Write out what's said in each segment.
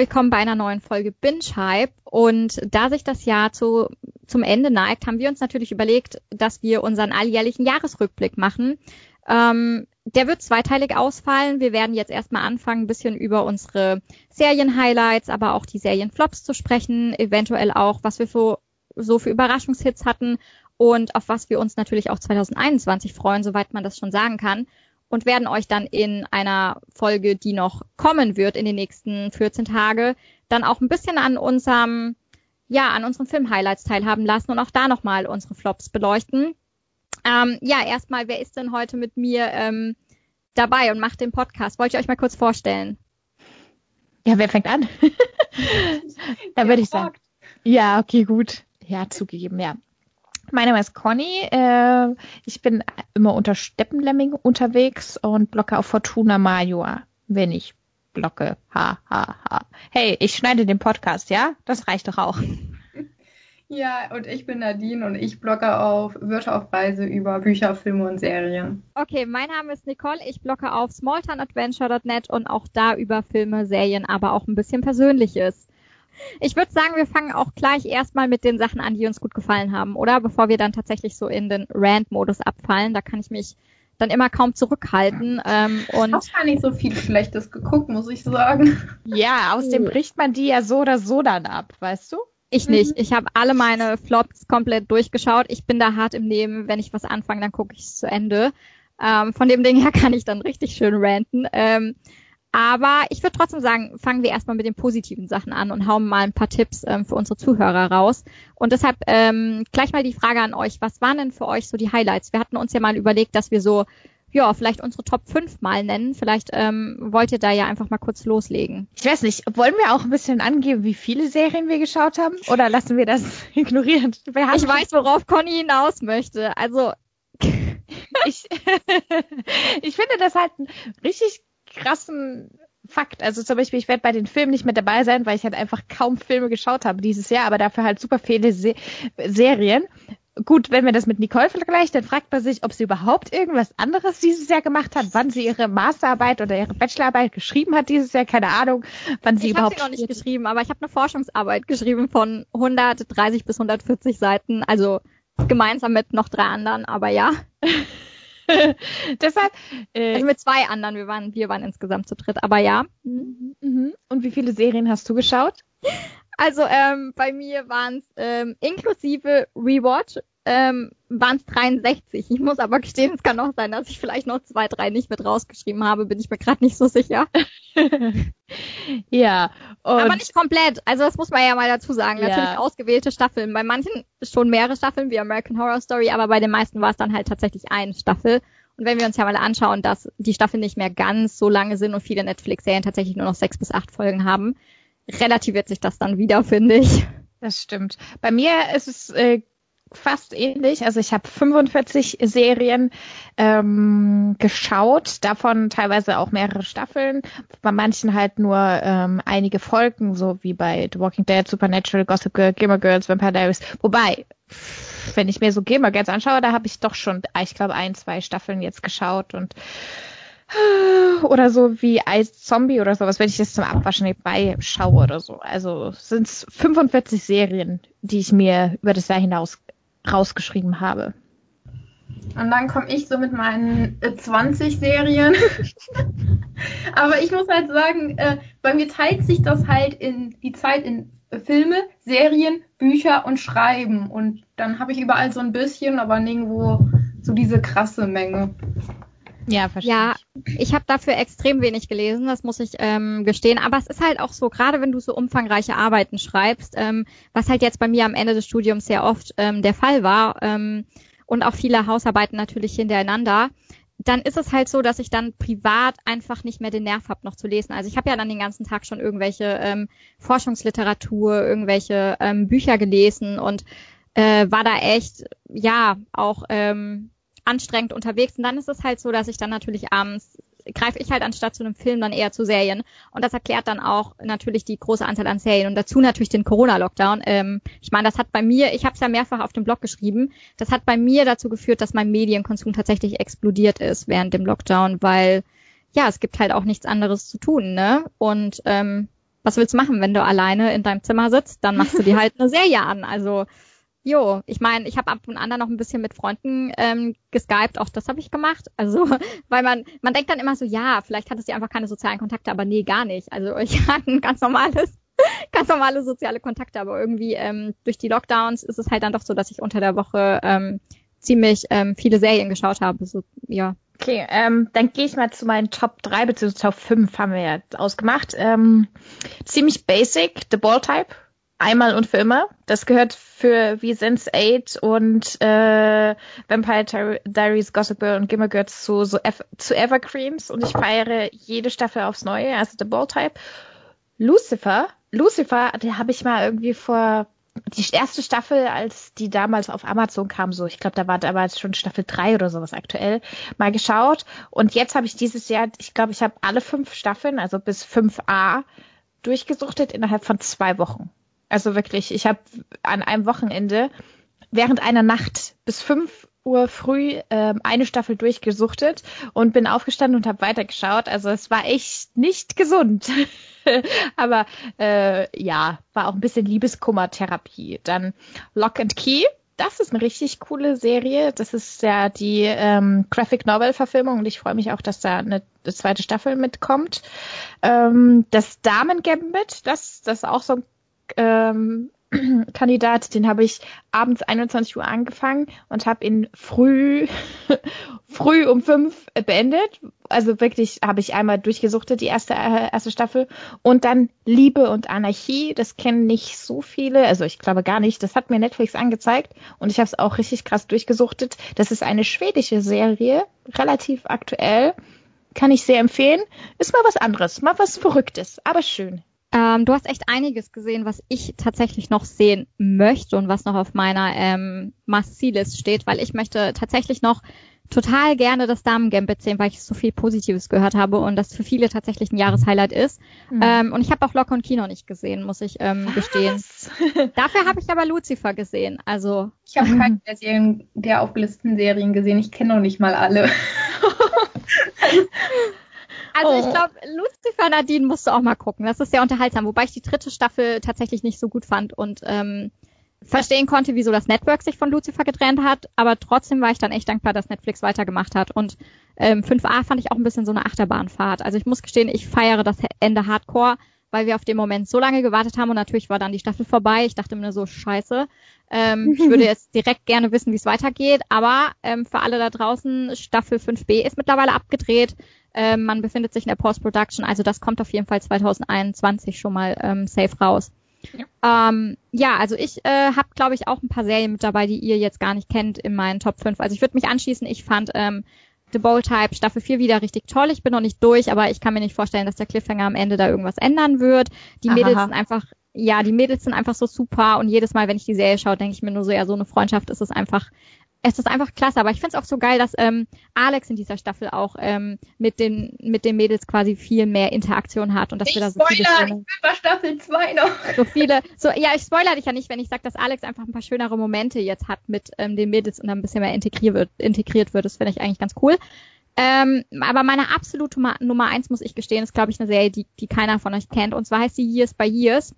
willkommen bei einer neuen Folge Binge Hype. Und da sich das Jahr zu, zum Ende neigt, haben wir uns natürlich überlegt, dass wir unseren alljährlichen Jahresrückblick machen. Ähm, der wird zweiteilig ausfallen. Wir werden jetzt erstmal anfangen, ein bisschen über unsere Serien-Highlights, aber auch die Serien-Flops zu sprechen, eventuell auch, was wir so, so für Überraschungshits hatten und auf was wir uns natürlich auch 2021 freuen, soweit man das schon sagen kann. Und werden euch dann in einer Folge, die noch kommen wird in den nächsten 14 Tage, dann auch ein bisschen an unserem, ja, an unseren Film-Highlights teilhaben lassen und auch da nochmal unsere Flops beleuchten. Ähm, ja, erstmal, wer ist denn heute mit mir ähm, dabei und macht den Podcast? Wollt ihr euch mal kurz vorstellen? Ja, wer fängt an? da würde ich sagen. Ja, okay, gut. Ja, zugegeben, ja. Mein Name ist Conny. Äh, ich bin immer unter Steppenlemming unterwegs und blocke auf Fortuna Major, wenn ich blocke. Ha, ha, ha. Hey, ich schneide den Podcast, ja? Das reicht doch auch. Ja, und ich bin Nadine und ich blogge auf Wörter auf Reise über Bücher, Filme und Serien. Okay, mein Name ist Nicole. Ich blogge auf smalltownadventure.net und auch da über Filme, Serien, aber auch ein bisschen Persönliches. Ich würde sagen, wir fangen auch gleich erstmal mit den Sachen an, die uns gut gefallen haben, oder? Bevor wir dann tatsächlich so in den Rant-Modus abfallen. Da kann ich mich dann immer kaum zurückhalten. Ähm, und ich habe gar nicht so viel Schlechtes geguckt, muss ich sagen. Ja, aus dem bricht man die ja so oder so dann ab, weißt du? Ich nicht. Ich habe alle meine Flops komplett durchgeschaut. Ich bin da hart im Nehmen. Wenn ich was anfange, dann gucke ich es zu Ende. Ähm, von dem Ding her kann ich dann richtig schön ranten. Ähm, aber ich würde trotzdem sagen, fangen wir erstmal mit den positiven Sachen an und hauen mal ein paar Tipps ähm, für unsere Zuhörer raus. Und deshalb ähm, gleich mal die Frage an euch, was waren denn für euch so die Highlights? Wir hatten uns ja mal überlegt, dass wir so, ja, vielleicht unsere Top 5 mal nennen. Vielleicht ähm, wollt ihr da ja einfach mal kurz loslegen. Ich weiß nicht, wollen wir auch ein bisschen angeben, wie viele Serien wir geschaut haben? Oder lassen wir das ignorieren? ich weiß, worauf Conny hinaus möchte. Also ich, ich finde das halt ein richtig krassen Fakt. Also zum Beispiel, ich werde bei den Filmen nicht mit dabei sein, weil ich halt einfach kaum Filme geschaut habe dieses Jahr, aber dafür halt super viele Se Serien. Gut, wenn man das mit Nicole vergleicht, dann fragt man sich, ob sie überhaupt irgendwas anderes dieses Jahr gemacht hat, wann sie ihre Masterarbeit oder ihre Bachelorarbeit geschrieben hat dieses Jahr, keine Ahnung, wann sie ich überhaupt. Ich habe sie noch nicht geschrieben, aber ich habe eine Forschungsarbeit geschrieben von 130 bis 140 Seiten, also gemeinsam mit noch drei anderen, aber ja. Deshalb. Äh, also mit zwei anderen, wir waren, wir waren insgesamt zu dritt, aber ja. Mhm, mhm. Und wie viele Serien hast du geschaut? Also ähm, bei mir waren es ähm, inklusive Rewatch ähm, waren es 63. Ich muss aber gestehen, es kann auch sein, dass ich vielleicht noch zwei, drei nicht mit rausgeschrieben habe, bin ich mir gerade nicht so sicher. ja. aber nicht komplett. Also das muss man ja mal dazu sagen. Ja. Natürlich ausgewählte Staffeln. Bei manchen schon mehrere Staffeln wie American Horror Story, aber bei den meisten war es dann halt tatsächlich eine Staffel. Und wenn wir uns ja mal anschauen, dass die Staffeln nicht mehr ganz so lange sind und viele Netflix-Serien tatsächlich nur noch sechs bis acht Folgen haben, relativiert sich das dann wieder, finde ich. Das stimmt. Bei mir ist es äh, fast ähnlich. Also ich habe 45 Serien ähm, geschaut, davon teilweise auch mehrere Staffeln, bei manchen halt nur ähm, einige Folgen, so wie bei The Walking Dead, Supernatural, Gossip Girl, Gamer Girls, Vampire Diaries. Wobei, wenn ich mir so Gamer Girls anschaue, da habe ich doch schon, ich glaube, ein, zwei Staffeln jetzt geschaut und oder so wie Ice Zombie oder sowas, wenn ich das zum Abwaschen nebenbei schaue oder so. Also sind es 45 Serien, die ich mir über das Jahr hinaus rausgeschrieben habe. Und dann komme ich so mit meinen äh, 20 Serien. Aber ich muss halt sagen, äh, bei mir teilt sich das halt in die Zeit in Filme, Serien, Bücher und Schreiben. Und dann habe ich überall so ein bisschen, aber nirgendwo so diese krasse Menge. Ja, verstehe. Ja, ich habe dafür extrem wenig gelesen, das muss ich ähm, gestehen. Aber es ist halt auch so, gerade wenn du so umfangreiche Arbeiten schreibst, ähm, was halt jetzt bei mir am Ende des Studiums sehr oft ähm, der Fall war ähm, und auch viele Hausarbeiten natürlich hintereinander, dann ist es halt so, dass ich dann privat einfach nicht mehr den Nerv habe, noch zu lesen. Also ich habe ja dann den ganzen Tag schon irgendwelche ähm, Forschungsliteratur, irgendwelche ähm, Bücher gelesen und äh, war da echt, ja, auch ähm, anstrengend unterwegs. Und dann ist es halt so, dass ich dann natürlich abends greife ich halt anstatt zu einem Film dann eher zu Serien. Und das erklärt dann auch natürlich die große Anzahl an Serien und dazu natürlich den Corona-Lockdown. Ähm, ich meine, das hat bei mir, ich habe es ja mehrfach auf dem Blog geschrieben, das hat bei mir dazu geführt, dass mein Medienkonsum tatsächlich explodiert ist während dem Lockdown, weil ja, es gibt halt auch nichts anderes zu tun, ne? Und ähm, was willst du machen, wenn du alleine in deinem Zimmer sitzt? Dann machst du dir halt eine Serie an. Also Jo, ich meine, ich habe ab und an dann noch ein bisschen mit Freunden ähm, geskypt, auch das habe ich gemacht. Also, weil man, man denkt dann immer so, ja, vielleicht hattest du einfach keine sozialen Kontakte, aber nee, gar nicht. Also ich hatte ein ganz normales, ganz normale soziale Kontakte, aber irgendwie ähm, durch die Lockdowns ist es halt dann doch so, dass ich unter der Woche ähm, ziemlich ähm, viele Serien geschaut habe. So, ja. Okay, ähm, dann gehe ich mal zu meinen Top 3 bzw. Top 5 haben wir ja ausgemacht. Ähm, ziemlich basic, The Ball Type einmal und für immer. Das gehört für wie Sense 8 und äh, Vampire Diaries, Gossip Girl und Gimmer Girls zu, so zu Evergreens und ich feiere jede Staffel aufs Neue, also The Ball Type. Lucifer, Lucifer, der habe ich mal irgendwie vor die erste Staffel, als die damals auf Amazon kam, so, ich glaube, da war damals schon Staffel 3 oder sowas aktuell, mal geschaut. Und jetzt habe ich dieses Jahr, ich glaube, ich habe alle fünf Staffeln, also bis 5a, durchgesuchtet innerhalb von zwei Wochen. Also wirklich, ich habe an einem Wochenende während einer Nacht bis fünf Uhr früh äh, eine Staffel durchgesuchtet und bin aufgestanden und habe weitergeschaut. Also es war echt nicht gesund. Aber äh, ja, war auch ein bisschen Liebeskummertherapie. Dann Lock and Key. Das ist eine richtig coole Serie. Das ist ja die ähm, Graphic Novel Verfilmung und ich freue mich auch, dass da eine, eine zweite Staffel mitkommt. Ähm, das Damen Gambit, das, das ist auch so ein ähm, Kandidat, den habe ich abends 21 Uhr angefangen und habe ihn früh, früh um fünf beendet. Also wirklich habe ich einmal durchgesuchtet, die erste, äh, erste Staffel. Und dann Liebe und Anarchie, das kennen nicht so viele, also ich glaube gar nicht. Das hat mir Netflix angezeigt und ich habe es auch richtig krass durchgesuchtet. Das ist eine schwedische Serie, relativ aktuell. Kann ich sehr empfehlen. Ist mal was anderes, mal was Verrücktes, aber schön. Ähm, du hast echt einiges gesehen, was ich tatsächlich noch sehen möchte und was noch auf meiner ähm, Must-See-List steht, weil ich möchte tatsächlich noch total gerne das Damen-Gambit sehen, weil ich so viel Positives gehört habe und das für viele tatsächlich ein Jahreshighlight ist. Mhm. Ähm, und ich habe auch Lock und Kino nicht gesehen, muss ich ähm, gestehen. Dafür habe ich aber Lucifer gesehen. Also ich habe keine der, Serien, der aufgelisteten Serien gesehen. Ich kenne noch nicht mal alle. Also oh. ich glaube, Lucifer Nadine musst du auch mal gucken. Das ist sehr unterhaltsam, wobei ich die dritte Staffel tatsächlich nicht so gut fand und ähm, verstehen konnte, wieso das Network sich von Lucifer getrennt hat, aber trotzdem war ich dann echt dankbar, dass Netflix weitergemacht hat. Und ähm, 5a fand ich auch ein bisschen so eine Achterbahnfahrt. Also ich muss gestehen, ich feiere das Ende Hardcore, weil wir auf den Moment so lange gewartet haben und natürlich war dann die Staffel vorbei. Ich dachte mir so, scheiße. Ähm, ich würde jetzt direkt gerne wissen, wie es weitergeht, aber ähm, für alle da draußen, Staffel 5b ist mittlerweile abgedreht. Ähm, man befindet sich in der Post-Production, also das kommt auf jeden Fall 2021 schon mal ähm, safe raus. Ja, ähm, ja also ich äh, habe, glaube ich, auch ein paar Serien mit dabei, die ihr jetzt gar nicht kennt in meinen Top 5. Also ich würde mich anschließen, ich fand ähm, The Bold Type Staffel 4 wieder richtig toll. Ich bin noch nicht durch, aber ich kann mir nicht vorstellen, dass der Cliffhanger am Ende da irgendwas ändern wird. Die Mädels sind einfach, ja, die Mädels sind einfach so super und jedes Mal, wenn ich die Serie schaue, denke ich mir nur so, ja, so eine Freundschaft ist es einfach es ist einfach klasse, aber ich finde es auch so geil, dass ähm, Alex in dieser Staffel auch ähm, mit den mit den Mädels quasi viel mehr Interaktion hat und dass ich wir da so viele schöne, ich bin bei Staffel 2 noch. So viele, so ja, ich spoilere dich ja nicht, wenn ich sage, dass Alex einfach ein paar schönere Momente jetzt hat mit ähm, den Mädels und dann ein bisschen mehr integriert wird, integriert wird. Das finde ich eigentlich ganz cool. Ähm, aber meine absolute Nummer eins muss ich gestehen, ist glaube ich eine Serie, die die keiner von euch kennt und zwar heißt sie Years by Years.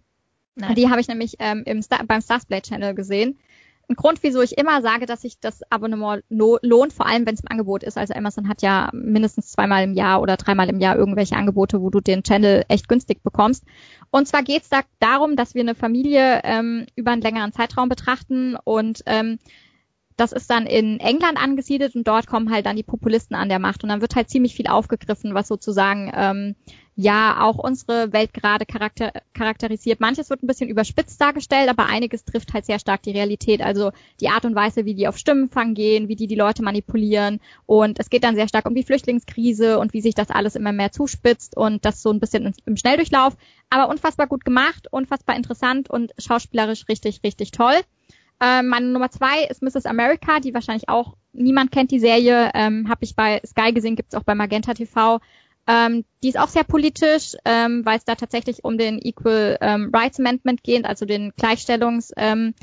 Nein. Die habe ich nämlich ähm, im Star beim Starsplay Channel gesehen ein Grund, wieso ich immer sage, dass sich das Abonnement lohnt, vor allem wenn es im Angebot ist. Also Amazon hat ja mindestens zweimal im Jahr oder dreimal im Jahr irgendwelche Angebote, wo du den Channel echt günstig bekommst. Und zwar geht es da darum, dass wir eine Familie ähm, über einen längeren Zeitraum betrachten und ähm, das ist dann in England angesiedelt und dort kommen halt dann die Populisten an der Macht und dann wird halt ziemlich viel aufgegriffen, was sozusagen ähm, ja auch unsere Welt gerade charakter charakterisiert. Manches wird ein bisschen überspitzt dargestellt, aber einiges trifft halt sehr stark die Realität. Also die Art und Weise, wie die auf Stimmenfang gehen, wie die die Leute manipulieren. Und es geht dann sehr stark um die Flüchtlingskrise und wie sich das alles immer mehr zuspitzt und das so ein bisschen im Schnelldurchlauf. Aber unfassbar gut gemacht, unfassbar interessant und schauspielerisch richtig, richtig toll. Ähm, meine Nummer zwei ist Mrs. America, die wahrscheinlich auch niemand kennt die Serie, ähm, habe ich bei Sky gesehen, gibt's auch bei Magenta TV. Ähm, die ist auch sehr politisch, ähm, weil es da tatsächlich um den Equal ähm, Rights Amendment geht, also den Gleichstellungs ähm,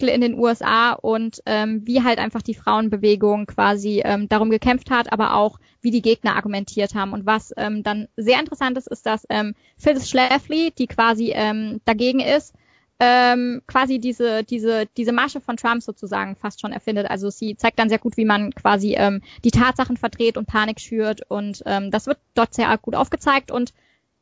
in den USA und ähm, wie halt einfach die Frauenbewegung quasi ähm, darum gekämpft hat, aber auch wie die Gegner argumentiert haben. Und was ähm, dann sehr interessant ist, ist, dass ähm, Phyllis Schlafly, die quasi ähm, dagegen ist, ähm, quasi diese, diese, diese Masche von Trump sozusagen fast schon erfindet. Also sie zeigt dann sehr gut, wie man quasi ähm, die Tatsachen verdreht und Panik schürt und ähm, das wird dort sehr gut aufgezeigt und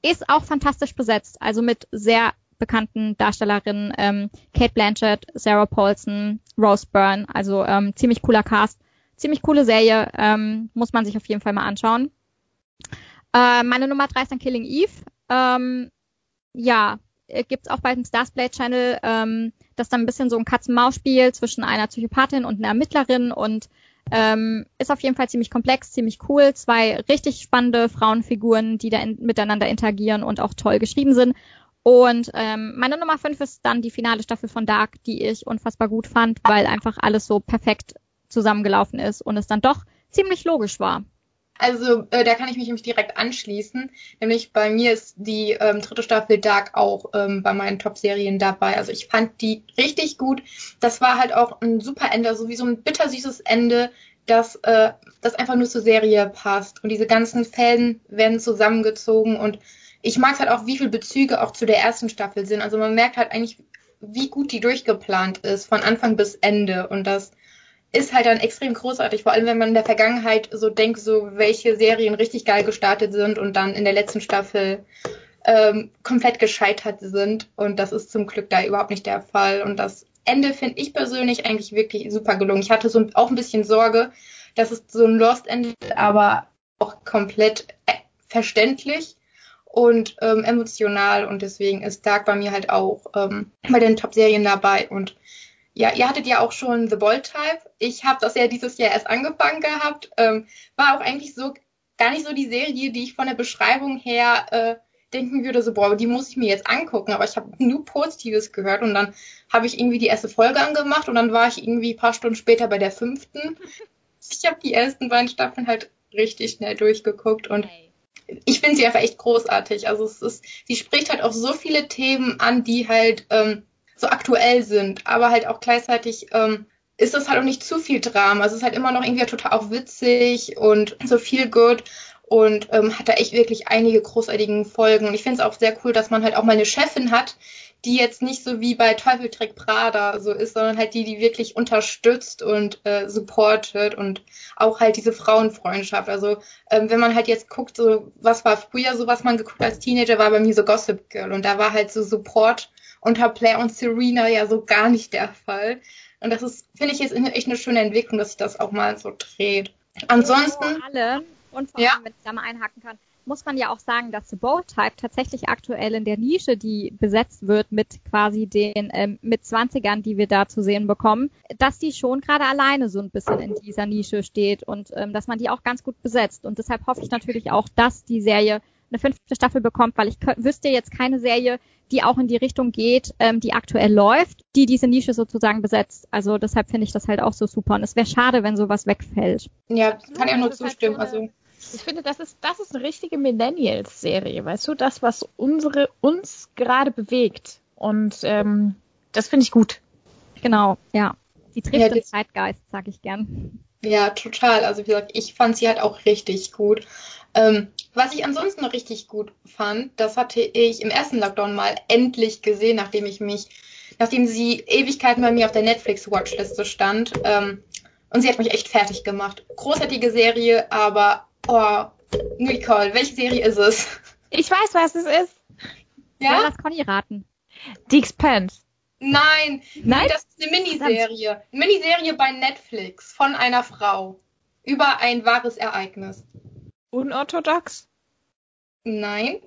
ist auch fantastisch besetzt. Also mit sehr bekannten Darstellerinnen, ähm, Kate Blanchett, Sarah Paulson, Rose Byrne, also ähm, ziemlich cooler Cast, ziemlich coole Serie, ähm, muss man sich auf jeden Fall mal anschauen. Äh, meine Nummer drei ist dann Killing Eve. Ähm, ja, gibt's auch bei dem Starsplay Channel, ähm, das dann ein bisschen so ein Katz-Maus-Spiel zwischen einer Psychopathin und einer Ermittlerin und ähm, ist auf jeden Fall ziemlich komplex, ziemlich cool. Zwei richtig spannende Frauenfiguren, die da in, miteinander interagieren und auch toll geschrieben sind. Und ähm, meine Nummer fünf ist dann die finale Staffel von Dark, die ich unfassbar gut fand, weil einfach alles so perfekt zusammengelaufen ist und es dann doch ziemlich logisch war. Also äh, da kann ich mich nämlich direkt anschließen. Nämlich bei mir ist die ähm, dritte Staffel Dark auch ähm, bei meinen Top-Serien dabei. Also ich fand die richtig gut. Das war halt auch ein super Ende, so wie so ein bittersüßes Ende, das, äh, das einfach nur zur Serie passt. Und diese ganzen Fäden werden zusammengezogen und ich mag halt auch, wie viele Bezüge auch zu der ersten Staffel sind. Also man merkt halt eigentlich, wie gut die durchgeplant ist, von Anfang bis Ende. Und das ist halt dann extrem großartig, vor allem wenn man in der Vergangenheit so denkt, so welche Serien richtig geil gestartet sind und dann in der letzten Staffel ähm, komplett gescheitert sind. Und das ist zum Glück da überhaupt nicht der Fall. Und das Ende finde ich persönlich eigentlich wirklich super gelungen. Ich hatte so auch ein bisschen Sorge, dass es so ein Lost endet, aber auch komplett äh, verständlich und ähm, emotional und deswegen ist Dark bei mir halt auch ähm, bei den Top-Serien dabei und ja, ihr hattet ja auch schon The Bold Type. Ich habe das ja dieses Jahr erst angefangen gehabt. Ähm, war auch eigentlich so gar nicht so die Serie, die ich von der Beschreibung her äh, denken würde, so boah, die muss ich mir jetzt angucken. Aber ich habe nur Positives gehört und dann habe ich irgendwie die erste Folge angemacht und dann war ich irgendwie paar Stunden später bei der fünften. Ich habe die ersten beiden Staffeln halt richtig schnell durchgeguckt und ich finde sie einfach echt großartig. Also es ist, sie spricht halt auch so viele Themen an, die halt ähm, so aktuell sind, aber halt auch gleichzeitig ähm, ist das halt auch nicht zu viel Drama. Also es ist halt immer noch irgendwie total auch witzig und so viel gut und ähm, hat da echt wirklich einige großartigen Folgen. Und ich finde es auch sehr cool, dass man halt auch mal eine Chefin hat, die jetzt nicht so wie bei Teufeltrick Prada so ist, sondern halt die, die wirklich unterstützt und äh, supportet und auch halt diese Frauenfreundschaft. Also ähm, wenn man halt jetzt guckt, so was war früher so, was man geguckt als Teenager, war bei mir so Gossip Girl und da war halt so Support unter Blair und Serena ja so gar nicht der Fall. Und das ist, finde ich, jetzt echt eine schöne Entwicklung, dass sich das auch mal so dreht. Ansonsten. alle, und vor allem, ja. wenn ich da mal einhaken kann, muss man ja auch sagen, dass The Bold Type tatsächlich aktuell in der Nische, die besetzt wird mit quasi den ähm, mit 20ern, die wir da zu sehen bekommen, dass die schon gerade alleine so ein bisschen in dieser Nische steht und ähm, dass man die auch ganz gut besetzt. Und deshalb hoffe ich natürlich auch, dass die Serie eine fünfte Staffel bekommt, weil ich wüsste jetzt keine Serie, die auch in die Richtung geht, ähm, die aktuell läuft, die diese Nische sozusagen besetzt. Also deshalb finde ich das halt auch so super. Und es wäre schade, wenn sowas wegfällt. Ja, kann auch nur zustimmen. So also ich finde, das ist, das ist eine richtige Millennials-Serie, weißt du, das, was unsere, uns gerade bewegt. Und ähm, das finde ich gut. Genau, ja. Die trifft ja, den Zeitgeist, sag ich gern. Ja, total. Also wie gesagt, ich fand sie halt auch richtig gut. Ähm, was ich ansonsten noch richtig gut fand, das hatte ich im ersten Lockdown mal endlich gesehen, nachdem ich mich, nachdem sie Ewigkeiten bei mir auf der Netflix-Watchliste stand. Ähm, und sie hat mich echt fertig gemacht. Großartige Serie, aber oh, Nicole, welche Serie ist es? Ich weiß, was es ist. Ja? ja lass Conny raten. The Expanse. Nein, nein, das ist eine Miniserie. Eine Miniserie bei Netflix von einer Frau über ein wahres Ereignis. Unorthodox? Nein.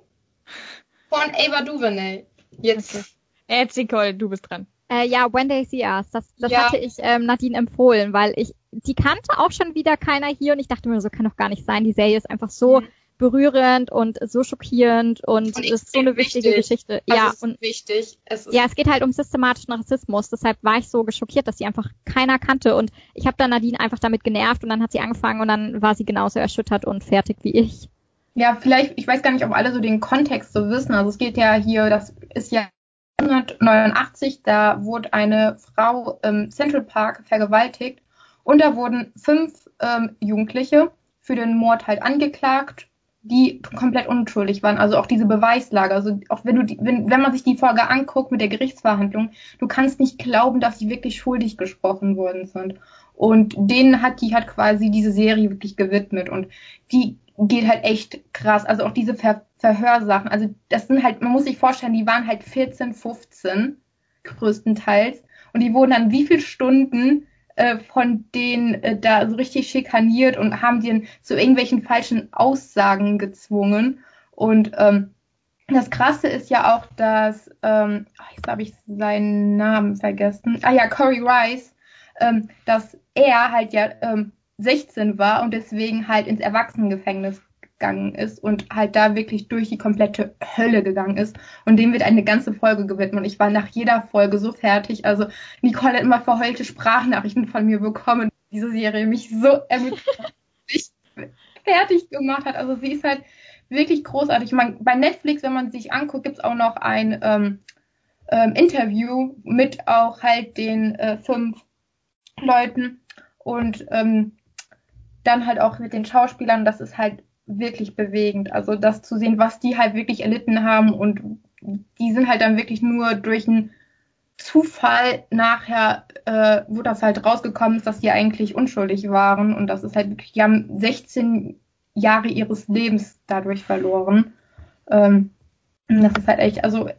Von Ava DuVernay. Jetzt. Okay. Jetzt, Nicole, du bist dran. Äh, ja, When They See Us. Das, das ja. hatte ich ähm, Nadine empfohlen, weil ich, die kannte auch schon wieder keiner hier und ich dachte mir, so kann doch gar nicht sein. Die Serie ist einfach so mhm. berührend und so schockierend und, und ist so eine wichtige wichtig. Geschichte. Also ja, und wichtig. Es ja, es geht halt um systematischen Rassismus. Deshalb war ich so geschockiert, dass sie einfach keiner kannte und ich habe dann Nadine einfach damit genervt und dann hat sie angefangen und dann war sie genauso erschüttert und fertig wie ich. Ja, vielleicht, ich weiß gar nicht, ob alle so den Kontext so wissen. Also es geht ja hier, das ist ja 1989, da wurde eine Frau im Central Park vergewaltigt und da wurden fünf ähm, Jugendliche für den Mord halt angeklagt, die komplett unschuldig waren. Also auch diese Beweislage. Also auch wenn du die, wenn, wenn man sich die Folge anguckt mit der Gerichtsverhandlung, du kannst nicht glauben, dass sie wirklich schuldig gesprochen worden sind. Und denen hat die hat quasi diese Serie wirklich gewidmet und die geht halt echt krass. Also auch diese Ver Verhörsachen. Also das sind halt, man muss sich vorstellen, die waren halt 14, 15 größtenteils und die wurden dann wie viele Stunden äh, von denen äh, da so richtig schikaniert und haben die zu irgendwelchen falschen Aussagen gezwungen. Und ähm, das Krasse ist ja auch, dass, ähm, jetzt habe ich seinen Namen vergessen, ah ja, Corey Rice, ähm, dass er halt ja ähm, 16 war und deswegen halt ins Erwachsenengefängnis gegangen ist und halt da wirklich durch die komplette Hölle gegangen ist. Und dem wird eine ganze Folge gewidmet. Und ich war nach jeder Folge so fertig. Also Nicole hat immer verheulte Sprachnachrichten von mir bekommen. Diese Serie mich so fertig gemacht hat. Also sie ist halt wirklich großartig. Man, bei Netflix, wenn man sich anguckt, gibt's auch noch ein ähm, ähm, Interview mit auch halt den äh, fünf Leuten und ähm, dann halt auch mit den Schauspielern. Das ist halt wirklich bewegend. Also das zu sehen, was die halt wirklich erlitten haben und die sind halt dann wirklich nur durch einen Zufall nachher, äh, wo das halt rausgekommen ist, dass die eigentlich unschuldig waren und das ist halt wirklich, die haben 16 Jahre ihres Lebens dadurch verloren. Ähm, das ist halt echt, also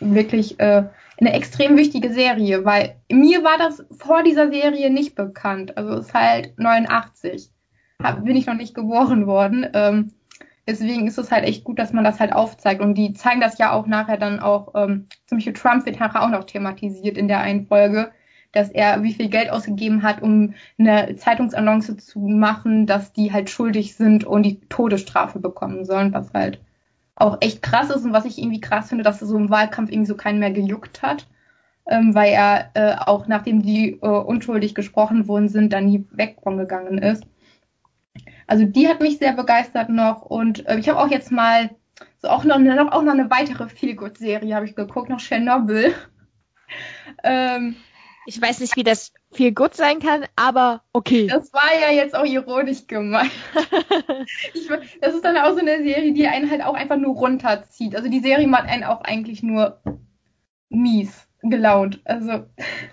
wirklich äh, eine extrem wichtige Serie, weil mir war das vor dieser Serie nicht bekannt. Also es ist halt 89 hab, bin ich noch nicht geboren worden. Ähm, deswegen ist es halt echt gut, dass man das halt aufzeigt. Und die zeigen das ja auch nachher dann auch, ähm, zum Beispiel Trump wird nachher auch noch thematisiert in der einen Folge, dass er wie viel Geld ausgegeben hat, um eine Zeitungsannonce zu machen, dass die halt schuldig sind und die Todesstrafe bekommen sollen, was halt auch echt krass ist und was ich irgendwie krass finde, dass er so im Wahlkampf irgendwie so keinen mehr gejuckt hat, ähm, weil er äh, auch nachdem die äh, unschuldig gesprochen worden sind, dann nie weg ist. Also die hat mich sehr begeistert noch und äh, ich habe auch jetzt mal so auch noch, noch, auch noch eine weitere Feelgood-Serie habe ich geguckt, noch Chernobyl. ähm, ich weiß nicht, wie das viel gut sein kann, aber okay. Das war ja jetzt auch ironisch gemeint. ich, das ist dann auch so eine Serie, die einen halt auch einfach nur runterzieht. Also die Serie macht einen auch eigentlich nur mies gelaunt. Also,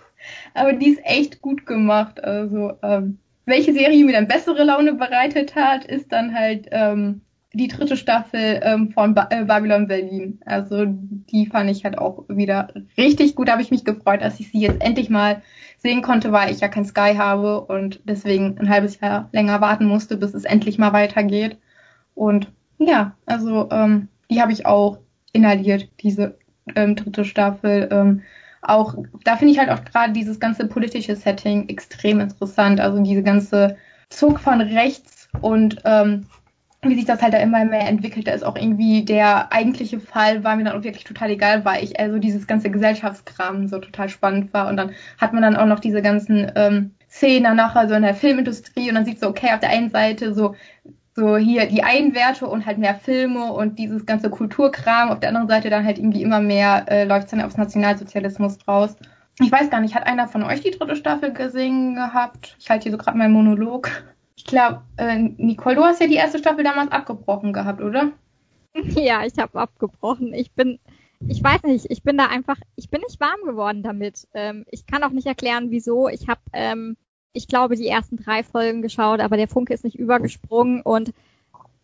aber die ist echt gut gemacht. Also, ähm, welche Serie mir dann bessere Laune bereitet hat, ist dann halt ähm, die dritte Staffel ähm, von ba äh, Babylon Berlin. Also die fand ich halt auch wieder richtig gut. Da habe ich mich gefreut, dass ich sie jetzt endlich mal sehen konnte, weil ich ja kein Sky habe und deswegen ein halbes Jahr länger warten musste, bis es endlich mal weitergeht. Und ja, also ähm, die habe ich auch inhaliert, diese ähm, dritte Staffel. Ähm, auch, da finde ich halt auch gerade dieses ganze politische Setting extrem interessant. Also diese ganze Zug von rechts und ähm, wie sich das halt da immer mehr entwickelt, da ist auch irgendwie der eigentliche Fall, war mir dann auch wirklich total egal, weil ich also dieses ganze Gesellschaftskram so total spannend war. Und dann hat man dann auch noch diese ganzen ähm, Szenen nachher so in der Filmindustrie und dann sieht so, okay, auf der einen Seite so so hier die Einwerte und halt mehr Filme und dieses ganze Kulturkram. Auf der anderen Seite dann halt irgendwie immer mehr äh, läuft dann aufs Nationalsozialismus draus. Ich weiß gar nicht, hat einer von euch die dritte Staffel gesehen gehabt? Ich halte hier so gerade meinen Monolog. Ich glaube, äh, Nicole, du hast ja die erste Staffel damals abgebrochen gehabt, oder? Ja, ich habe abgebrochen. Ich bin, ich weiß nicht, ich bin da einfach, ich bin nicht warm geworden damit. Ähm, ich kann auch nicht erklären, wieso. Ich habe ähm, ich glaube, die ersten drei Folgen geschaut, aber der Funke ist nicht übergesprungen und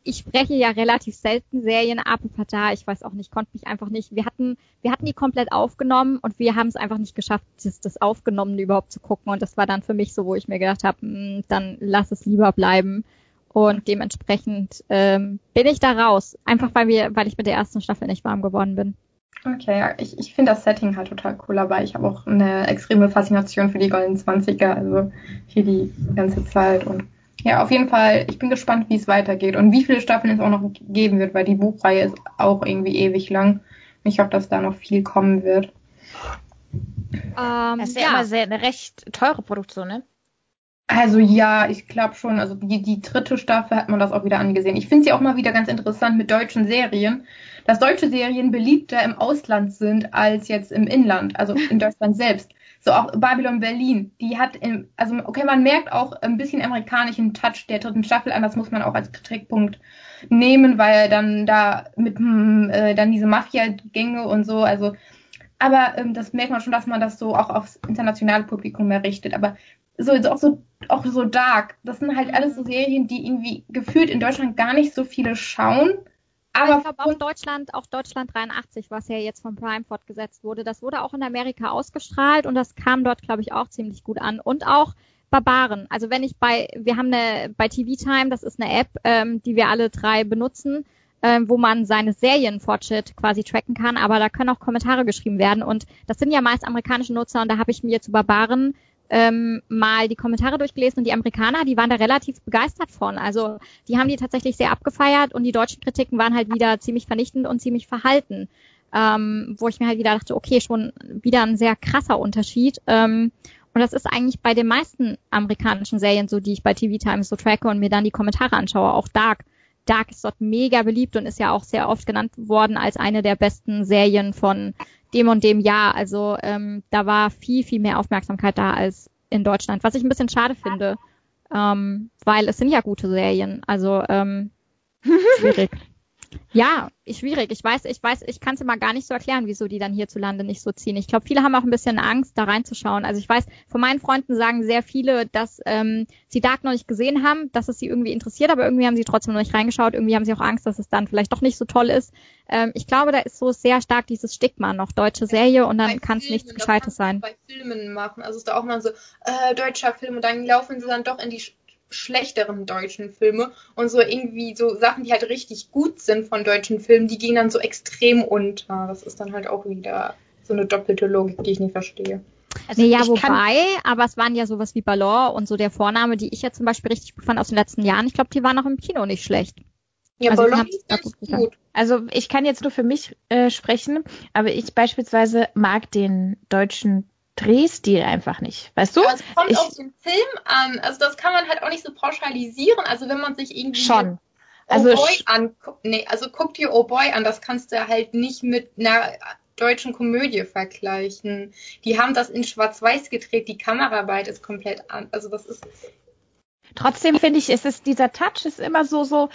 ich spreche ja relativ selten Serien ab, da, ich weiß auch nicht, konnte mich einfach nicht. Wir hatten, wir hatten die komplett aufgenommen und wir haben es einfach nicht geschafft, das, das Aufgenommene überhaupt zu gucken. Und das war dann für mich so, wo ich mir gedacht habe, hm, dann lass es lieber bleiben. Und dementsprechend ähm, bin ich da raus. Einfach weil wir, weil ich mit der ersten Staffel nicht warm geworden bin. Okay, ja, ich, ich finde das Setting halt total cool, aber ich habe auch eine extreme Faszination für die Golden 20er, also hier die ganze Zeit und ja, auf jeden Fall, ich bin gespannt, wie es weitergeht und wie viele Staffeln es auch noch geben wird, weil die Buchreihe ist auch irgendwie ewig lang. Ich hoffe, dass da noch viel kommen wird. Ähm, das ist ja, ja immer sehr, eine recht teure Produktion, ne? Also ja, ich glaube schon. Also die, die dritte Staffel hat man das auch wieder angesehen. Ich finde sie auch mal wieder ganz interessant mit deutschen Serien, dass deutsche Serien beliebter im Ausland sind als jetzt im Inland, also in Deutschland selbst. So auch Babylon Berlin, die hat, im, also okay, man merkt auch ein bisschen amerikanischen Touch der dritten Staffel an, das muss man auch als Kritikpunkt nehmen, weil dann da mit hm, äh, dann diese Mafia-Gänge und so, also aber ähm, das merkt man schon, dass man das so auch aufs internationale Publikum mehr richtet. Aber so, auch so auch so dark. Das sind halt alles so Serien, die irgendwie gefühlt in Deutschland gar nicht so viele schauen. Aber ich glaube auch Deutschland, auch Deutschland 83, was ja jetzt von Prime fortgesetzt wurde, das wurde auch in Amerika ausgestrahlt und das kam dort, glaube ich, auch ziemlich gut an. Und auch Barbaren. Also wenn ich bei, wir haben eine bei TV Time, das ist eine App, ähm, die wir alle drei benutzen, ähm, wo man seine Serienfortschritt quasi tracken kann, aber da können auch Kommentare geschrieben werden und das sind ja meist amerikanische Nutzer und da habe ich mir zu Barbaren ähm, mal die Kommentare durchgelesen und die Amerikaner, die waren da relativ begeistert von. Also die haben die tatsächlich sehr abgefeiert und die deutschen Kritiken waren halt wieder ziemlich vernichtend und ziemlich verhalten. Ähm, wo ich mir halt wieder dachte, okay, schon wieder ein sehr krasser Unterschied. Ähm, und das ist eigentlich bei den meisten amerikanischen Serien so, die ich bei TV Times so tracke und mir dann die Kommentare anschaue. Auch Dark. Dark ist dort mega beliebt und ist ja auch sehr oft genannt worden als eine der besten Serien von dem und dem Jahr. Also ähm, da war viel, viel mehr Aufmerksamkeit da als in Deutschland, was ich ein bisschen schade finde, ähm, weil es sind ja gute Serien. Also ähm, schwierig. Ja, schwierig. Ich weiß, ich weiß, ich kann es immer gar nicht so erklären, wieso die dann hierzulande nicht so ziehen. Ich glaube, viele haben auch ein bisschen Angst, da reinzuschauen. Also ich weiß, von meinen Freunden sagen sehr viele, dass ähm, sie Dark noch nicht gesehen haben, dass es sie irgendwie interessiert, aber irgendwie haben sie trotzdem noch nicht reingeschaut. Irgendwie haben sie auch Angst, dass es dann vielleicht doch nicht so toll ist. Ähm, ich glaube, da ist so sehr stark dieses Stigma noch deutsche Serie und dann kann es nichts Gescheites sein. Bei Filmen machen, also ist da auch mal so äh, deutscher Film und dann laufen sie dann doch in die schlechteren deutschen Filme und so irgendwie so Sachen, die halt richtig gut sind von deutschen Filmen, die gehen dann so extrem unter. Das ist dann halt auch wieder so eine doppelte Logik, die ich nicht verstehe. Also nee, ja, wobei, aber es waren ja sowas wie Ballon und so der Vorname, die ich ja zum Beispiel richtig gut fand aus den letzten Jahren. Ich glaube, die waren auch im Kino nicht schlecht. Ja, also Ballon ist gut, gut. Also ich kann jetzt nur für mich äh, sprechen, aber ich beispielsweise mag den deutschen Drehstil einfach nicht. Weißt du? Aber es kommt ich, auf den Film an. Also das kann man halt auch nicht so pauschalisieren. Also wenn man sich irgendwie schon. Also oh Boy anguckt, nee, also guck dir Oh Boy an, das kannst du halt nicht mit einer deutschen Komödie vergleichen. Die haben das in Schwarz-Weiß gedreht, die Kameraarbeit ist komplett an. Also das ist. Trotzdem finde ich, ist es dieser Touch ist immer so so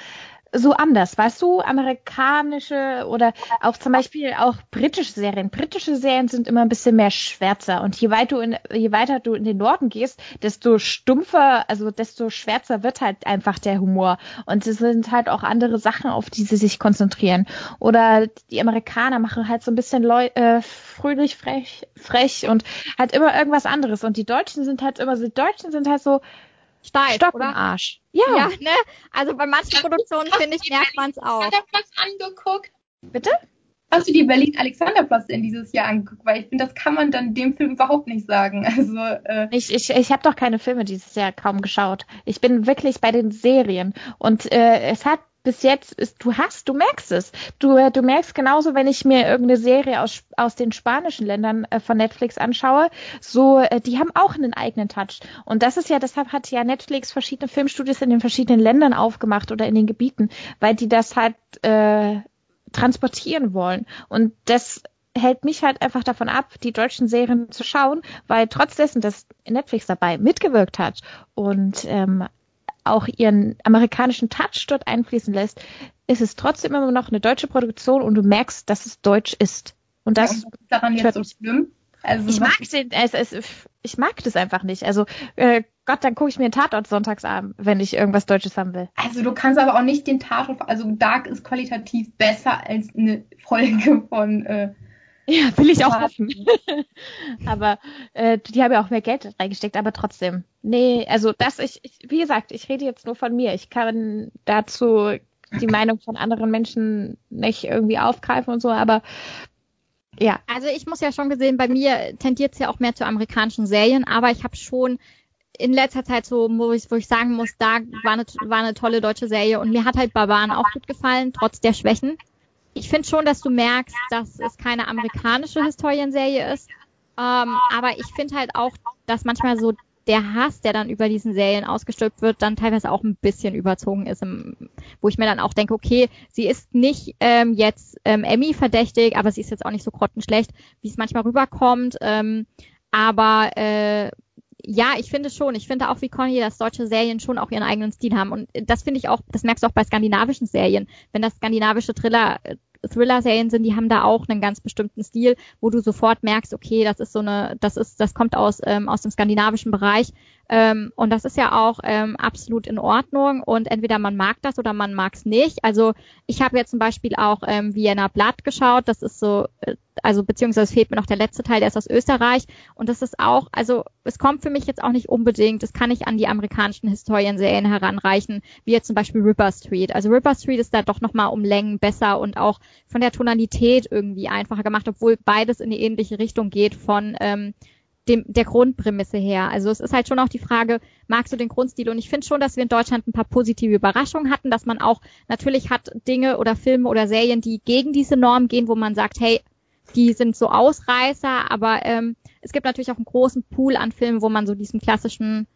so anders, weißt du, amerikanische oder auch zum Beispiel auch britische Serien. Britische Serien sind immer ein bisschen mehr schwärzer und je, weit du in, je weiter du in den Norden gehst, desto stumpfer, also desto schwärzer wird halt einfach der Humor und es sind halt auch andere Sachen, auf die sie sich konzentrieren. Oder die Amerikaner machen halt so ein bisschen Leu äh, fröhlich, frech, frech und halt immer irgendwas anderes und die Deutschen sind halt immer, die Deutschen sind halt so steif, Stock oder? Im Arsch. Ja. ja, ne? Also bei manchen Produktionen, finde ich, merkt man es auch. Alexanderplatz angeguckt. Bitte? Hast du die Berlin-Alexanderplatz in dieses Jahr angeguckt? Weil ich finde, das kann man dann dem Film überhaupt nicht sagen. Also, äh ich ich, ich habe doch keine Filme dieses Jahr kaum geschaut. Ich bin wirklich bei den Serien. Und äh, es hat bis jetzt ist, du hast, du merkst es. Du, äh, du merkst genauso, wenn ich mir irgendeine Serie aus, aus den spanischen Ländern äh, von Netflix anschaue, so, äh, die haben auch einen eigenen Touch. Und das ist ja, deshalb hat ja Netflix verschiedene Filmstudios in den verschiedenen Ländern aufgemacht oder in den Gebieten, weil die das halt äh, transportieren wollen. Und das hält mich halt einfach davon ab, die deutschen Serien zu schauen, weil trotz dessen, dass Netflix dabei mitgewirkt hat und ähm, auch ihren amerikanischen Touch dort einfließen lässt, ist es trotzdem immer noch eine deutsche Produktion und du merkst, dass es deutsch ist. Und das ja, ist daran jetzt so schlimm. Also ich mag den, es, ich mag das einfach nicht. Also äh, Gott, dann gucke ich mir einen Tatort sonntagsabend, wenn ich irgendwas Deutsches haben will. Also du kannst aber auch nicht den Tatort, also Dark ist qualitativ besser als eine Folge von äh, ja, will ich auch hoffen. aber äh, die haben ja auch mehr Geld reingesteckt, aber trotzdem. Nee, also das, ich, ich, wie gesagt, ich rede jetzt nur von mir. Ich kann dazu die Meinung von anderen Menschen nicht irgendwie aufgreifen und so, aber ja. Also ich muss ja schon gesehen, bei mir tendiert es ja auch mehr zu amerikanischen Serien, aber ich habe schon in letzter Zeit so, wo ich, wo ich sagen muss, da war eine, war eine tolle deutsche Serie und mir hat halt Barbaren auch gut gefallen, trotz der Schwächen ich finde schon, dass du merkst, dass es keine amerikanische Historienserie ist. Ähm, aber ich finde halt auch, dass manchmal so der Hass, der dann über diesen Serien ausgestülpt wird, dann teilweise auch ein bisschen überzogen ist, im, wo ich mir dann auch denke, okay, sie ist nicht ähm, jetzt ähm, Emmy verdächtig, aber sie ist jetzt auch nicht so grottenschlecht, wie es manchmal rüberkommt. Ähm, aber äh, ja, ich finde schon. Ich finde auch wie Conny, dass deutsche Serien schon auch ihren eigenen Stil haben. Und das finde ich auch, das merkst du auch bei skandinavischen Serien. Wenn das skandinavische Thriller, Thriller-Serien sind, die haben da auch einen ganz bestimmten Stil, wo du sofort merkst, okay, das ist so eine, das ist, das kommt aus, ähm, aus dem skandinavischen Bereich. Ähm, und das ist ja auch ähm, absolut in Ordnung. Und entweder man mag das oder man mag es nicht. Also ich habe jetzt zum Beispiel auch ähm, Vienna Blatt geschaut. Das ist so, äh, also beziehungsweise fehlt mir noch der letzte Teil, der ist aus Österreich. Und das ist auch, also es kommt für mich jetzt auch nicht unbedingt, das kann ich an die amerikanischen Historienserien heranreichen, wie jetzt zum Beispiel Ripper Street. Also Ripper Street ist da doch nochmal um Längen besser und auch von der Tonalität irgendwie einfacher gemacht, obwohl beides in die ähnliche Richtung geht von ähm, dem, der Grundprämisse her. Also es ist halt schon auch die Frage, magst du den Grundstil? Und ich finde schon, dass wir in Deutschland ein paar positive Überraschungen hatten, dass man auch natürlich hat Dinge oder Filme oder Serien, die gegen diese Norm gehen, wo man sagt, hey, die sind so Ausreißer, aber ähm, es gibt natürlich auch einen großen Pool an Filmen, wo man so diesen klassischen,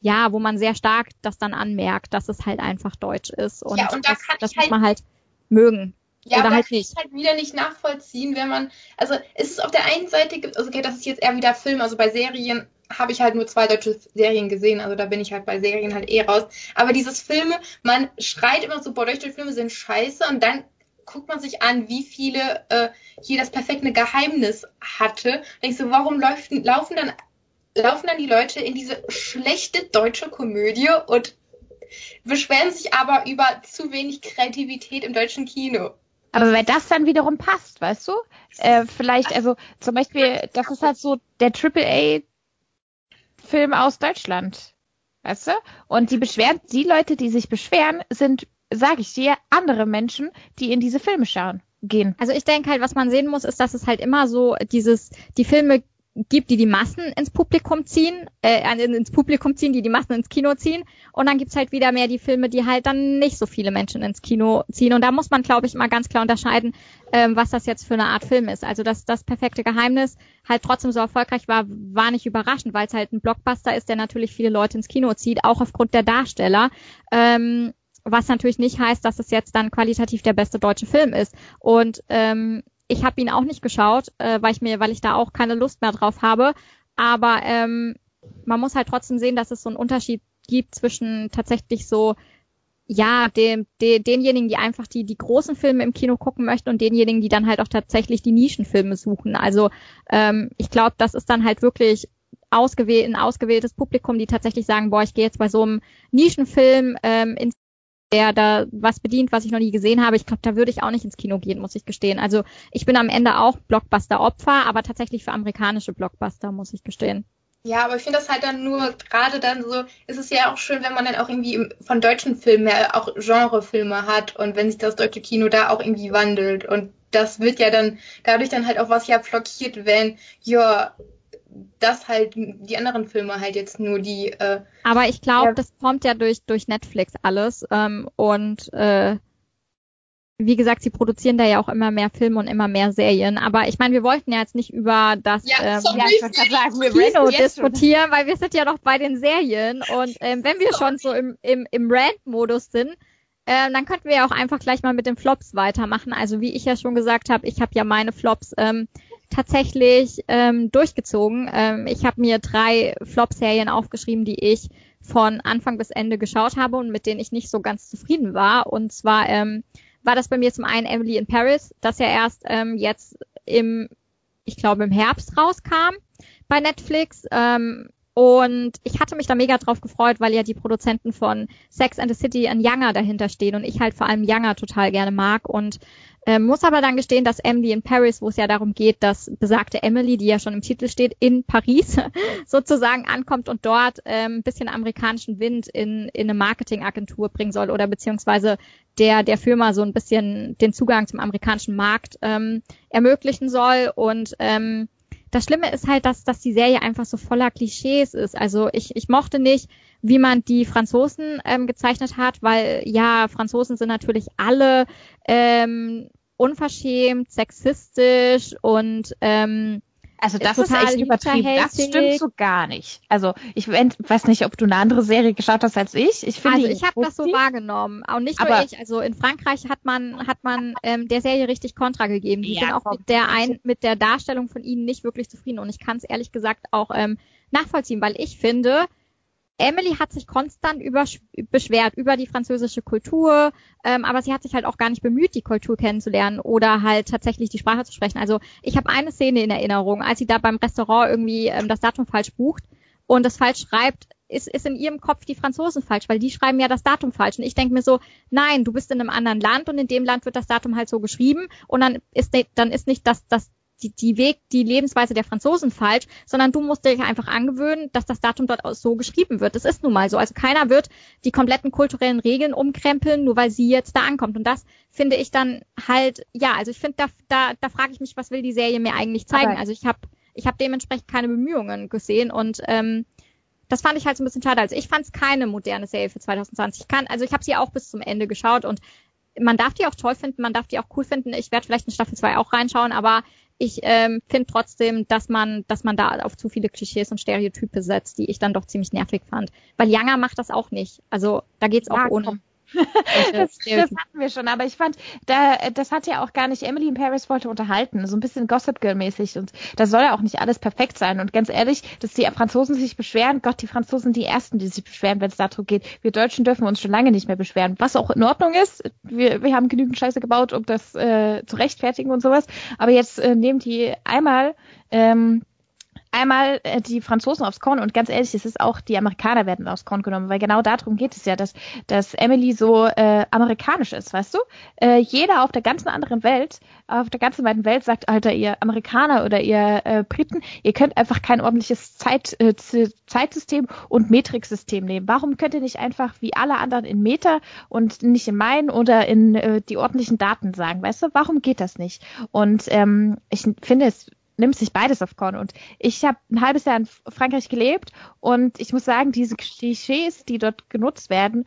ja, wo man sehr stark das dann anmerkt, dass es halt einfach deutsch ist. Und, ja, und da das, das ich muss halt man halt mögen. Ja, Oder aber halt kann nicht. ich halt wieder nicht nachvollziehen, wenn man, also es ist auf der einen Seite, also okay, das ist jetzt eher wieder Film, also bei Serien habe ich halt nur zwei deutsche Serien gesehen, also da bin ich halt bei Serien halt eh raus. Aber dieses Filme, man schreit immer so, boah, deutsche Filme sind scheiße und dann guckt man sich an, wie viele äh, hier das perfekte Geheimnis hatte. Denkst du, warum läuft, laufen dann laufen dann die Leute in diese schlechte deutsche Komödie und beschweren sich aber über zu wenig Kreativität im deutschen Kino. Aber wenn das dann wiederum passt, weißt du? Äh, vielleicht, also zum Beispiel, das ist halt so der AAA-Film aus Deutschland. Weißt du? Und die beschweren, die Leute, die sich beschweren, sind, sage ich dir, andere Menschen, die in diese Filme schauen, gehen. Also ich denke halt, was man sehen muss, ist, dass es halt immer so dieses, die Filme gibt, die die Massen ins Publikum ziehen, äh, ins Publikum ziehen, die die Massen ins Kino ziehen. Und dann gibt's halt wieder mehr die Filme, die halt dann nicht so viele Menschen ins Kino ziehen. Und da muss man, glaube ich, mal ganz klar unterscheiden, ähm, was das jetzt für eine Art Film ist. Also dass das perfekte Geheimnis halt trotzdem so erfolgreich war, war nicht überraschend, weil es halt ein Blockbuster ist, der natürlich viele Leute ins Kino zieht, auch aufgrund der Darsteller. Ähm, was natürlich nicht heißt, dass es jetzt dann qualitativ der beste deutsche Film ist. Und ähm, ich habe ihn auch nicht geschaut, äh, weil ich mir, weil ich da auch keine Lust mehr drauf habe. Aber ähm, man muss halt trotzdem sehen, dass es so einen Unterschied gibt zwischen tatsächlich so ja, dem, de, denjenigen, die einfach die, die großen Filme im Kino gucken möchten und denjenigen, die dann halt auch tatsächlich die Nischenfilme suchen. Also ähm, ich glaube, das ist dann halt wirklich ausgewählt, ein ausgewähltes Publikum, die tatsächlich sagen, boah, ich gehe jetzt bei so einem Nischenfilm ähm, ins der da was bedient, was ich noch nie gesehen habe. Ich glaube, da würde ich auch nicht ins Kino gehen, muss ich gestehen. Also ich bin am Ende auch Blockbuster-Opfer, aber tatsächlich für amerikanische Blockbuster, muss ich gestehen. Ja, aber ich finde das halt dann nur, gerade dann so, ist es ja auch schön, wenn man dann auch irgendwie von deutschen Filmen her auch Genrefilme hat und wenn sich das deutsche Kino da auch irgendwie wandelt. Und das wird ja dann dadurch dann halt auch was ja blockiert, wenn, ja, das halt die anderen Filme halt jetzt nur die, äh, Aber ich glaube, Ja. das kommt ja durch, durch Netflix alles. Ähm, und äh, wie gesagt, sie produzieren da ja auch immer mehr Filme und immer mehr Serien. Aber ich meine, wir wollten ja jetzt nicht über das Ja, ähm, sorry. Ja, ich sagen, wir Kino jetzt schon. diskutieren, weil wir sind ja noch bei den Serien. Und ähm, wenn wir schon so im, im, im Rant-Modus sind, ähm, dann könnten wir ja auch einfach gleich mal mit den Flops weitermachen. Also wie ich ja schon gesagt habe, ich habe ja meine Flops ähm, tatsächlich ähm, durchgezogen. Ähm, ich habe mir drei Flop-Serien aufgeschrieben, die ich von Anfang bis Ende geschaut habe und mit denen ich nicht so ganz zufrieden war. Und zwar ähm, war das bei mir zum einen Emily in Paris, das ja erst ähm, jetzt im, ich glaube im Herbst rauskam bei Netflix. Ähm, und ich hatte mich da mega drauf gefreut, weil ja die Produzenten von Sex and the City und Younger dahinter stehen und ich halt vor allem Younger total gerne mag. Und ähm, muss aber dann gestehen, dass Emily in Paris, wo es ja darum geht, dass besagte Emily, die ja schon im Titel steht, in Paris sozusagen ankommt und dort ähm, ein bisschen amerikanischen Wind in, in eine Marketingagentur bringen soll oder beziehungsweise der, der Firma so ein bisschen den Zugang zum amerikanischen Markt ähm, ermöglichen soll. Und ähm, das Schlimme ist halt, dass, dass die Serie einfach so voller Klischees ist. Also ich, ich mochte nicht, wie man die Franzosen ähm, gezeichnet hat, weil ja, Franzosen sind natürlich alle ähm, unverschämt, sexistisch und ähm, Also das ist, echt übertrieben. Das stimmt so gar nicht. Also ich weiß nicht, ob du eine andere Serie geschaut hast als ich. Ich finde also ich habe das so wahrgenommen. Auch nicht nur ich. Also in Frankreich hat man hat man ähm, der Serie richtig Kontra gegeben. Die ja, sind auch komm, mit der ein mit der Darstellung von ihnen nicht wirklich zufrieden. Und ich kann es ehrlich gesagt auch ähm, nachvollziehen, weil ich finde, Emily hat sich konstant über, beschwert über die französische Kultur, ähm, aber sie hat sich halt auch gar nicht bemüht, die Kultur kennenzulernen oder halt tatsächlich die Sprache zu sprechen. Also ich habe eine Szene in Erinnerung, als sie da beim Restaurant irgendwie ähm, das Datum falsch bucht und das falsch schreibt, ist, ist in ihrem Kopf die Franzosen falsch, weil die schreiben ja das Datum falsch. Und ich denke mir so, nein, du bist in einem anderen Land und in dem Land wird das Datum halt so geschrieben und dann ist, dann ist nicht das, das die, die Weg, die Lebensweise der Franzosen falsch, sondern du musst dich einfach angewöhnen, dass das Datum dort so geschrieben wird. Das ist nun mal so. Also keiner wird die kompletten kulturellen Regeln umkrempeln, nur weil sie jetzt da ankommt. Und das finde ich dann halt, ja, also ich finde, da, da, da frage ich mich, was will die Serie mir eigentlich zeigen? Aber also ich habe ich hab dementsprechend keine Bemühungen gesehen und ähm, das fand ich halt so ein bisschen schade. Also ich fand es keine moderne Serie für 2020. Ich kann, also ich habe sie auch bis zum Ende geschaut und man darf die auch toll finden, man darf die auch cool finden. Ich werde vielleicht in Staffel 2 auch reinschauen, aber ich ähm, finde trotzdem, dass man, dass man da auf zu viele Klischees und Stereotype setzt, die ich dann doch ziemlich nervig fand. Weil Younger macht das auch nicht. Also da geht's auch ja, ohne. Komm das, das hatten wir schon, aber ich fand, da, das hat ja auch gar nicht, Emily in Paris wollte unterhalten, so ein bisschen Gossip Girl mäßig und da soll ja auch nicht alles perfekt sein und ganz ehrlich, dass die Franzosen sich beschweren, Gott, die Franzosen sind die Ersten, die sich beschweren, wenn es darum geht. Wir Deutschen dürfen uns schon lange nicht mehr beschweren, was auch in Ordnung ist. Wir, wir haben genügend Scheiße gebaut, um das äh, zu rechtfertigen und sowas, aber jetzt äh, nehmen die einmal ähm, einmal äh, die Franzosen aufs Korn und ganz ehrlich, es ist auch die Amerikaner werden aufs Korn genommen, weil genau darum geht es ja, dass, dass Emily so äh, amerikanisch ist, weißt du? Äh, jeder auf der ganzen anderen Welt, auf der ganzen weiten Welt sagt, Alter, ihr Amerikaner oder ihr äh, Briten, ihr könnt einfach kein ordentliches Zeit, äh, Zeitsystem und Metriksystem nehmen. Warum könnt ihr nicht einfach wie alle anderen in Meter und nicht in Meilen oder in äh, die ordentlichen Daten sagen, weißt du? Warum geht das nicht? Und ähm, ich finde es nimmt sich beides auf Korn. Und ich habe ein halbes Jahr in Frankreich gelebt und ich muss sagen, diese Klischees, die dort genutzt werden,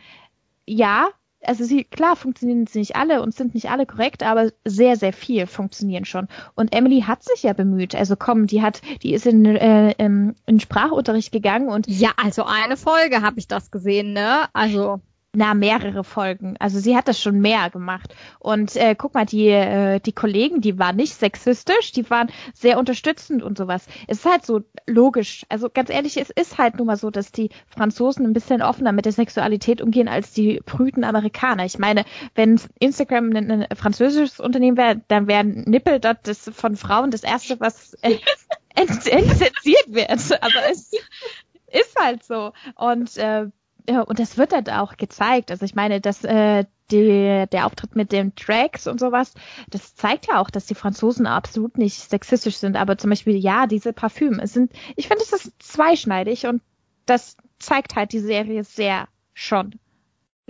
ja, also sie, klar funktionieren sie nicht alle und sind nicht alle korrekt, aber sehr, sehr viel funktionieren schon. Und Emily hat sich ja bemüht. Also komm, die hat, die ist in, äh, in Sprachunterricht gegangen und. Ja, also eine Folge habe ich das gesehen, ne? Also na mehrere Folgen. Also sie hat das schon mehr gemacht. Und äh, guck mal, die äh, die Kollegen, die waren nicht sexistisch, die waren sehr unterstützend und sowas. Es ist halt so logisch. Also ganz ehrlich, es ist halt nun mal so, dass die Franzosen ein bisschen offener mit der Sexualität umgehen als die prüden Amerikaner. Ich meine, wenn Instagram ein, ein französisches Unternehmen wäre, dann wären Nippel dort das von Frauen das erste, was äh, entzensiert wird. Aber es ist halt so. Und äh, und das wird halt auch gezeigt. Also ich meine, dass äh, die, der Auftritt mit den Tracks und sowas, das zeigt ja auch, dass die Franzosen absolut nicht sexistisch sind. Aber zum Beispiel, ja, diese Parfüm, es sind, ich finde, es ist zweischneidig und das zeigt halt die Serie sehr schon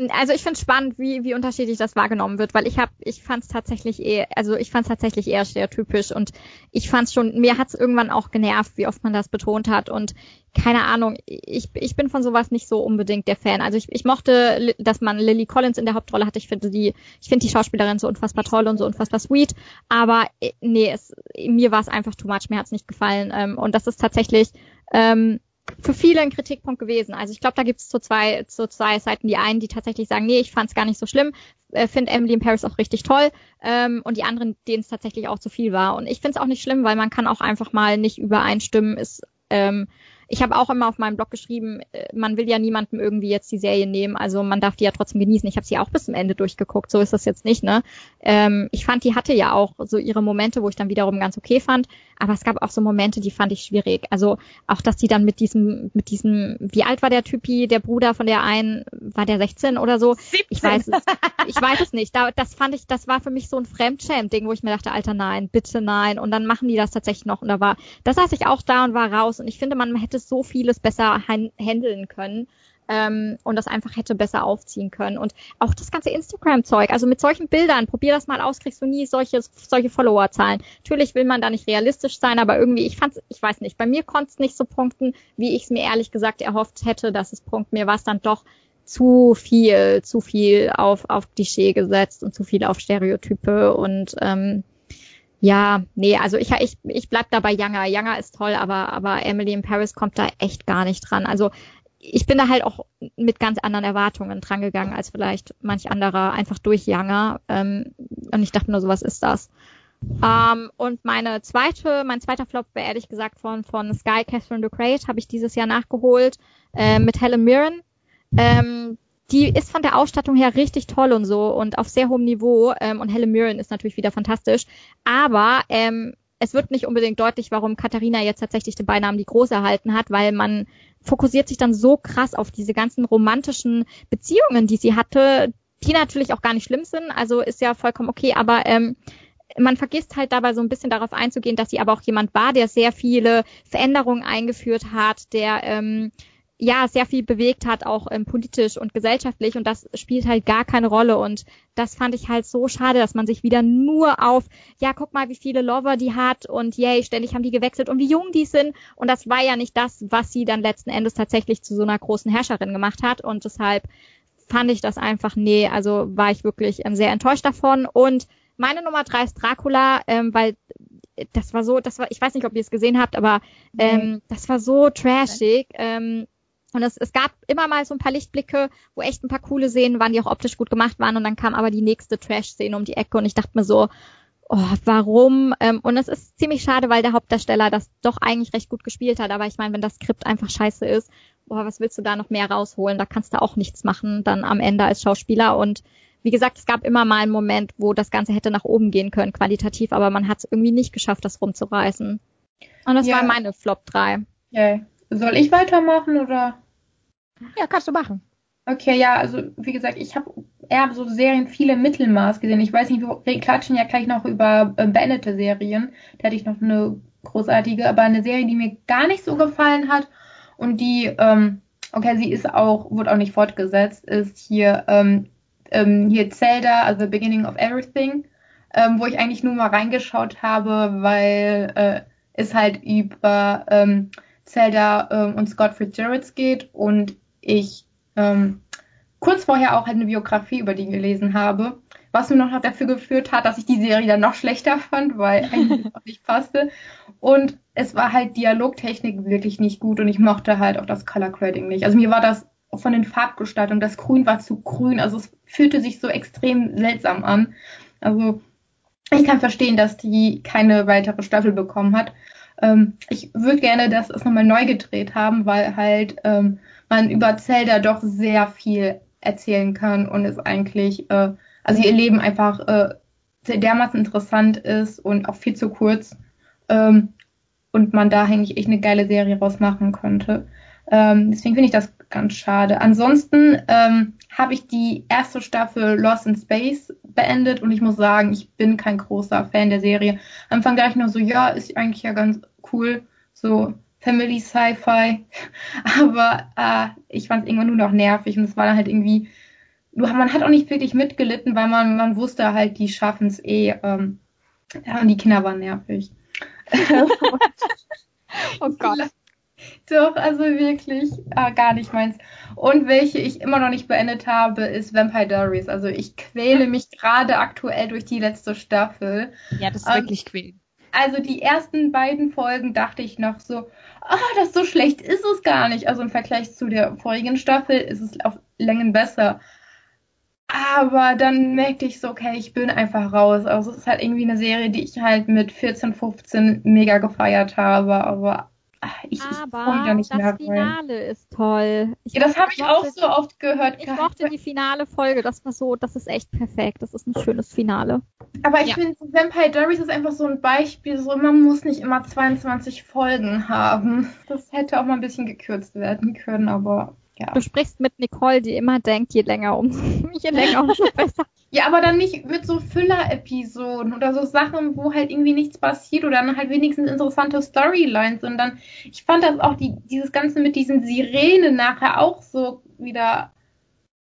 also ich finde es spannend, wie, wie unterschiedlich das wahrgenommen wird, weil ich habe, ich fand es tatsächlich eher, also ich fand es tatsächlich eher stereotypisch und ich fand es schon, mir hat es irgendwann auch genervt, wie oft man das betont hat und keine Ahnung, ich, ich bin von sowas nicht so unbedingt der Fan. Also ich, ich mochte, dass man Lily Collins in der Hauptrolle hatte. Ich finde die, ich finde die Schauspielerin so unfassbar toll und so unfassbar sweet. Aber äh, nee, es, mir war es einfach too much. Mir hat es nicht gefallen. Ähm, und das ist tatsächlich ähm, für viele ein Kritikpunkt gewesen. Also ich glaube, da gibt es so zwei, so zwei Seiten. Die einen, die tatsächlich sagen, nee, ich fand es gar nicht so schlimm, äh, finde Emily in Paris auch richtig toll. Ähm, und die anderen, denen es tatsächlich auch zu viel war. Und ich finde es auch nicht schlimm, weil man kann auch einfach mal nicht übereinstimmen. Ist ähm, ich habe auch immer auf meinem Blog geschrieben, äh, man will ja niemandem irgendwie jetzt die Serie nehmen, also man darf die ja trotzdem genießen. Ich habe sie auch bis zum Ende durchgeguckt, so ist das jetzt nicht, ne? Ähm, ich fand, die hatte ja auch so ihre Momente, wo ich dann wiederum ganz okay fand, aber es gab auch so Momente, die fand ich schwierig. Also auch, dass die dann mit diesem, mit diesem, wie alt war der Typi, der Bruder von der einen, war der 16 oder so? 17. Ich weiß es, ich weiß es nicht. Da, das fand ich, das war für mich so ein Fremdschäm-Ding, wo ich mir dachte, Alter, nein, bitte nein. Und dann machen die das tatsächlich noch und da war, da saß ich auch da und war raus und ich finde, man hätte so vieles besser handeln können ähm, und das einfach hätte besser aufziehen können. Und auch das ganze Instagram-Zeug, also mit solchen Bildern, probier das mal aus, kriegst du nie solche, solche Follower-Zahlen. Natürlich will man da nicht realistisch sein, aber irgendwie, ich fand's, ich weiß nicht, bei mir konnte es nicht so punkten, wie ich es mir ehrlich gesagt erhofft hätte, dass es punkt. Mir war es dann doch zu viel, zu viel auf, auf Klischee gesetzt und zu viel auf Stereotype und ähm, Ja, nee, also ich, ich, ich bleib da bei Younger. Younger ist toll, aber, aber Emily in Paris kommt da echt gar nicht dran. Also ich bin da halt auch mit ganz anderen Erwartungen drangegangen als vielleicht manch anderer, einfach durch Younger. Ähm, und ich dachte nur, so was ist das. Ähm, und meine zweite, mein zweiter Flop wäre ehrlich gesagt von, von Sky Catherine DeCrate, habe ich dieses Jahr nachgeholt, äh, mit Helen Mirren. Ähm, die ist von der Ausstattung her richtig toll und so und auf sehr hohem Niveau. Ähm, und Helen Mirren ist natürlich wieder fantastisch. Aber ähm, es wird nicht unbedingt deutlich, warum Katharina jetzt tatsächlich den Beinamen die Große erhalten hat, weil man fokussiert sich dann so krass auf diese ganzen romantischen Beziehungen, die sie hatte, die natürlich auch gar nicht schlimm sind. Also ist ja vollkommen okay, aber ähm, man vergisst halt dabei so ein bisschen darauf einzugehen, dass sie aber auch jemand war, der sehr viele Veränderungen eingeführt hat, der ähm, ja sehr viel bewegt hat, auch ähm, politisch und gesellschaftlich. Und das spielt halt gar keine Rolle. Und das fand ich halt so schade, dass man sich wieder nur auf, ja guck mal, wie viele Lover die hat und yay, ständig haben die gewechselt und wie jung die sind. Und das war ja nicht das, was sie dann letzten Endes tatsächlich zu so einer großen Herrscherin gemacht hat. Und deshalb fand ich das einfach, nee, also war ich wirklich ähm, sehr enttäuscht davon. Und meine Nummer drei ist Dracula, ähm, weil das war so, das war, ich weiß nicht, ob ihr es gesehen habt, aber ähm, nee. das war so trashig. Ähm, und es, es gab immer mal so ein paar Lichtblicke, wo echt ein paar coole Szenen waren, die auch optisch gut gemacht waren. Und dann kam aber die nächste Trash-Szene um die Ecke und ich dachte mir so, oh, warum? Ähm, und es ist ziemlich schade, weil der Hauptdarsteller das doch eigentlich recht gut gespielt hat. Aber ich meine, wenn das Skript einfach scheiße ist, boah, was willst du da noch mehr rausholen? Da kannst du auch nichts machen dann am Ende als Schauspieler. Und wie gesagt, es gab immer mal einen Moment, wo das Ganze hätte nach oben gehen können, qualitativ, aber man hat es irgendwie nicht geschafft, das rumzureißen. Und das ja. war meine Flop 3. Okay. Soll ich weitermachen oder? Ja, kannst du machen. Okay, ja, also wie gesagt, ich habe eher so Serien viele Mittelmaß gesehen. Ich weiß nicht, wir klatschen ja gleich noch über äh, beendete Serien. Da hatte ich noch eine großartige, aber eine Serie, die mir gar nicht so gefallen hat und die, ähm, okay, sie ist auch, wurde auch nicht fortgesetzt, ist hier, ähm, ähm, hier Zelda, also The Beginning of Everything, ähm, wo ich eigentlich nur mal reingeschaut habe, weil äh, es halt über ähm, Zelda ähm, und Scott Fitzgerald geht und ich ähm, kurz vorher auch eine Biografie über die gelesen habe, was nur noch dafür geführt hat, dass ich die Serie dann noch schlechter fand, weil eigentlich auch nicht passte. Und es war halt Dialogtechnik wirklich nicht gut und ich mochte halt auch das Color Grading nicht. Also mir war das von den Farbgestaltungen, das Grün war zu grün, also es fühlte sich so extrem seltsam an. Also ich kann verstehen, dass die keine weitere Staffel bekommen hat. Ähm, ich würde gerne, dass es nochmal neu gedreht haben, weil halt ähm, man über Zelda doch sehr viel erzählen kann und es eigentlich, äh, also ihr Leben einfach äh, dermaßen interessant ist und auch viel zu kurz ähm, und man da eigentlich echt eine geile Serie rausmachen könnte. Ähm, deswegen finde ich das ganz schade. Ansonsten ähm, habe ich die erste Staffel Lost in Space beendet und ich muss sagen, ich bin kein großer Fan der Serie. Am Anfang dachte ich nur so, ja, ist eigentlich ja ganz cool, so Family Sci-Fi, aber äh, ich fand es irgendwann nur noch nervig und es war dann halt irgendwie, man hat auch nicht wirklich mitgelitten, weil man, man wusste halt, die schaffen es eh. Ähm, ja, und die Kinder waren nervig. oh Gott. Doch, also wirklich äh, gar nicht meins. Und welche ich immer noch nicht beendet habe, ist Vampire Diaries. Also ich quäle mich gerade aktuell durch die letzte Staffel. Ja, das ist ähm, wirklich quälen. Also die ersten beiden Folgen dachte ich noch so, ah, das so schlecht ist es gar nicht. Also im Vergleich zu der vorigen Staffel ist es auf Längen besser. Aber dann merkte ich so, okay, ich bin einfach raus. Also es ist halt irgendwie eine Serie, die ich halt mit 14, 15 mega gefeiert habe. Aber ich, aber ich nicht das mehr Finale rein. ist toll. Ich ja, das habe ich auch so oft gehört. Ich gehabt. mochte die finale Folge, das war so, das ist echt perfekt. Das ist ein schönes Finale. Aber ich ja. finde, Vampire Diaries ist einfach so ein Beispiel, so man muss nicht immer 22 Folgen haben. Das hätte auch mal ein bisschen gekürzt werden können, aber ja. Du sprichst mit Nicole, die immer denkt, je länger um je länger umso besser. Ja, aber dann nicht mit so Füller-Episoden oder so Sachen, wo halt irgendwie nichts passiert oder dann halt wenigstens interessante Storylines. Und dann, ich fand das auch die, dieses Ganze mit diesen Sirenen nachher auch so wieder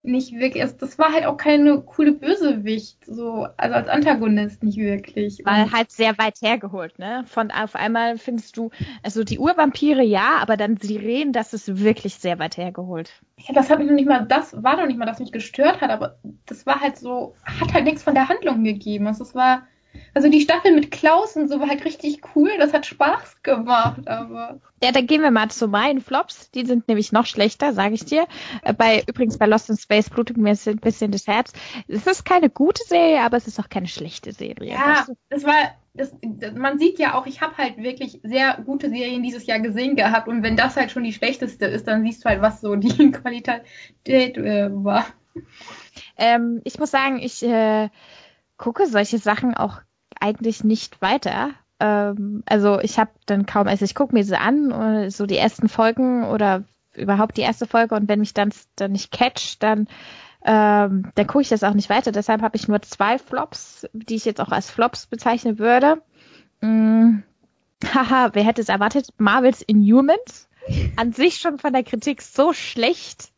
nicht wirklich, also das war halt auch keine coole Bösewicht, so, also als Antagonist nicht wirklich. Weil halt sehr weit hergeholt, ne? Von auf einmal findest du, also die Urvampire ja, aber dann Sirenen, das ist wirklich sehr weit hergeholt. Ja, das hat mich noch nicht mal, das war doch nicht mal, das mich gestört hat, aber das war halt so, hat halt nichts von der Handlung gegeben. Also es war Also die Staffel mit Klaus und so war halt richtig cool. Das hat Spaß gemacht, aber. Ja, dann gehen wir mal zu meinen Flops. Die sind nämlich noch schlechter, sage ich dir. Äh, bei übrigens bei Lost in Space blutet mir ein bisschen das Herz. Es ist keine gute Serie, aber es ist auch keine schlechte Serie. Ja, das war das, man sieht ja auch, ich habe halt wirklich sehr gute Serien dieses Jahr gesehen gehabt und wenn das halt schon die schlechteste ist, dann siehst du halt, was so die Qualität äh, war. Ähm, ich muss sagen, ich äh, gucke solche Sachen auch eigentlich nicht weiter. Ähm, also ich habe dann kaum, also ich gucke mir sie an, äh, so die ersten Folgen oder überhaupt die erste Folge und wenn mich dann, dann nicht catch, dann ähm, dann gucke ich das auch nicht weiter. Deshalb habe ich nur zwei Flops, die ich jetzt auch als Flops bezeichnen würde. Mm, haha, wer hätte es erwartet? Marvels Inhumans. An sich schon von der Kritik so schlecht.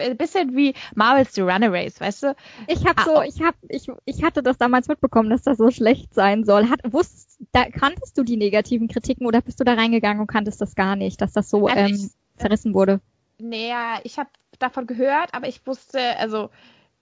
Ein bisschen wie Marvels The Runaways, weißt du? Ich habe so, ah, ich hab, ich, ich hatte das damals mitbekommen, dass das so schlecht sein soll. Hat, wusstest, da kanntest du die negativen Kritiken oder bist du da reingegangen und kanntest das gar nicht, dass das so also ähm, ich, verrissen wurde? Naja, ich habe davon gehört, aber ich wusste, also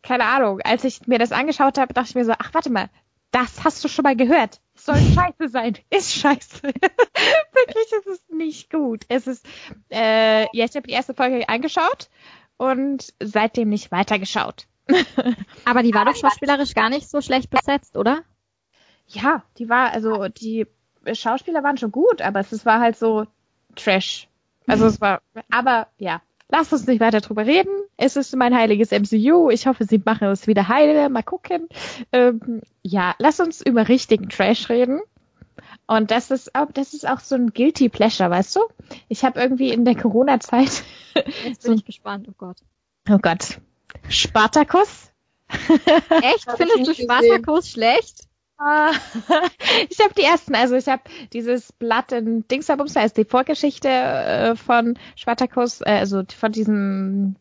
keine Ahnung, als ich mir das angeschaut habe, dachte ich mir so, ach warte mal, das hast du schon mal gehört. Soll scheiße sein. Ist scheiße. Wirklich, es ist nicht gut. Es ist, äh, ja, ich habe die erste Folge angeschaut und seitdem nicht weitergeschaut. aber die war doch schauspielerisch gar nicht so schlecht besetzt, oder? Ja, die war, also die Schauspieler waren schon gut, aber es war halt so Trash. Also es war, aber ja, Lasst uns nicht weiter drüber reden. Es ist mein heiliges MCU. Ich hoffe, sie machen es wieder heile. Mal gucken. Ähm, ja, lasst uns über richtigen Trash reden. Und das ist auch, das ist auch so ein guilty pleasure, weißt du? Ich habe irgendwie in der Corona-Zeit. Jetzt bin ich gespannt. Oh Gott. Oh Gott. Spartacus? Echt? Findest du Spartacus schlecht? ich habe die ersten, also ich habe dieses Blatt in Dingsabums, da ist die Vorgeschichte äh, von Spartacus, äh, also von diesem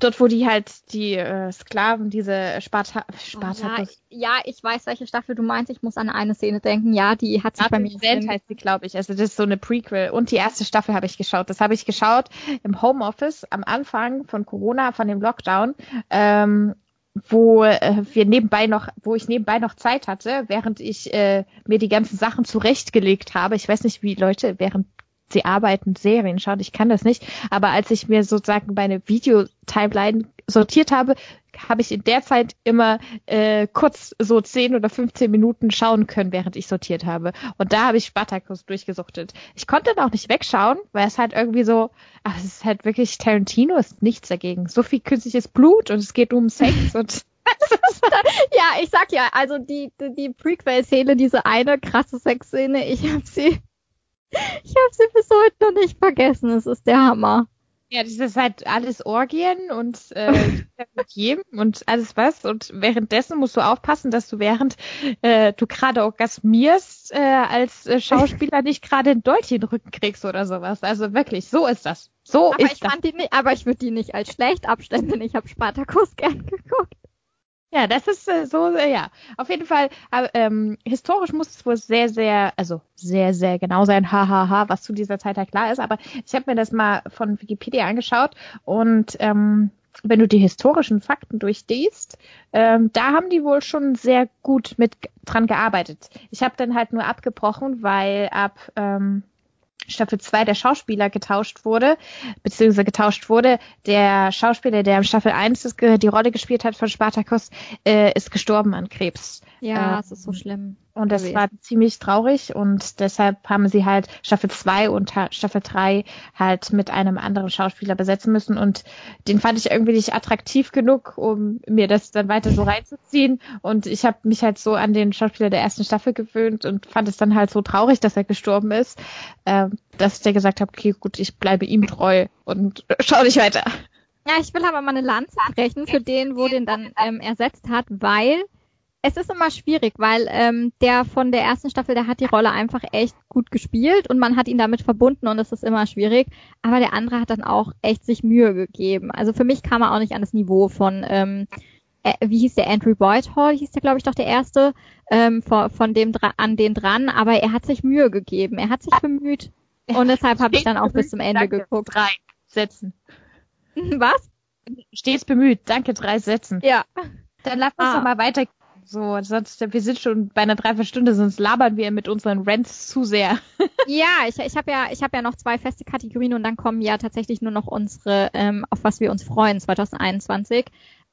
dort, wo die halt die äh, Sklaven, diese Sparta Spartacus. Ja, ja, ich weiß, welche Staffel du meinst. Ich muss an eine Szene denken. Ja, die hat sich bei mir. Welt heißt sie, glaube ich. Also das ist so eine Prequel. Und die erste Staffel habe ich geschaut. Das habe ich geschaut im Homeoffice am Anfang von Corona, von dem Lockdown. Ähm, wo äh, wir nebenbei noch, wo ich nebenbei noch Zeit hatte, während ich äh, mir die ganzen Sachen zurechtgelegt habe. Ich weiß nicht, wie Leute während sie arbeiten Serien schauen, ich kann das nicht. Aber als ich mir sozusagen meine Videotimeline sortiert habe, habe ich in der Zeit immer äh, kurz so 10 oder 15 Minuten schauen können, während ich sortiert habe. Und da habe ich Spartacus durchgesuchtet. Ich konnte dann auch nicht wegschauen, weil es halt irgendwie so, ach, es ist halt wirklich Tarantino ist nichts dagegen. So viel künstliches Blut und es geht um Sex und ja, ich sag ja, also die, die, die Prequel-Szene, diese eine krasse Sexszene, ich habe sie, ich habe sie bis heute noch nicht vergessen. Es ist der Hammer. Ja, das ist halt alles Orgien und äh, mit jedem und alles was. Und währenddessen musst du aufpassen, dass du während äh, du gerade orgasmierst, äh, als äh, Schauspieler nicht gerade ein Dolch in den Rücken kriegst oder sowas. Also wirklich, so ist das. So aber ist ich das. Fand die nicht, aber ich würde die nicht als schlecht abstellen, ich habe Spartacus gern geguckt. Ja, das ist äh, so, äh, ja. Auf jeden Fall, äh, ähm, historisch muss es wohl sehr, sehr, also sehr, sehr genau sein, hahaha, was zu dieser Zeit halt klar ist. Aber ich habe mir das mal von Wikipedia angeschaut und ähm, wenn du die historischen Fakten durchliest, ähm, da haben die wohl schon sehr gut mit dran gearbeitet. Ich habe dann halt nur abgebrochen, weil ab ähm, Staffel 2 der Schauspieler getauscht wurde, beziehungsweise getauscht wurde. Der Schauspieler, der im Staffel 1 die Rolle gespielt hat von Spartacus, äh, ist gestorben an Krebs. Ja, äh, es ist so schlimm. Und das war ziemlich traurig und deshalb haben sie halt Staffel 2 und Staffel 3 halt mit einem anderen Schauspieler besetzen müssen und den fand ich irgendwie nicht attraktiv genug, um mir das dann weiter so reinzuziehen und ich habe mich halt so an den Schauspieler der ersten Staffel gewöhnt und fand es dann halt so traurig, dass er gestorben ist, äh, dass ich dir gesagt habe, okay, gut, ich bleibe ihm treu und schau nicht weiter. Ja, ich will aber mal eine Lanze brechen für den, wo den dann ähm, ersetzt hat, weil es ist immer schwierig, weil ähm, der von der ersten Staffel, der hat die Rolle einfach echt gut gespielt und man hat ihn damit verbunden und es ist immer schwierig. Aber der andere hat dann auch echt sich Mühe gegeben. Also für mich kam er auch nicht an das Niveau von, ähm, äh, wie hieß der Andrew Boyd Hall, hieß der glaube ich doch der erste, ähm, von, von dem an den dran. Aber er hat sich Mühe gegeben, er hat sich bemüht und deshalb habe ich dann auch bis zum Ende Danke. geguckt. Drei Sätzen. Was? Stets bemüht. Danke, drei Sätzen. Ja. Dann lass uns ah. doch mal weiter So, sonst, wir sind schon bei einer Dreiviertelstunde, sonst labern wir mit unseren Rants zu sehr. ja, ich, ich habe ja, ich habe ja noch zwei feste Kategorien und dann kommen ja tatsächlich nur noch unsere, ähm, auf was wir uns freuen, 2021.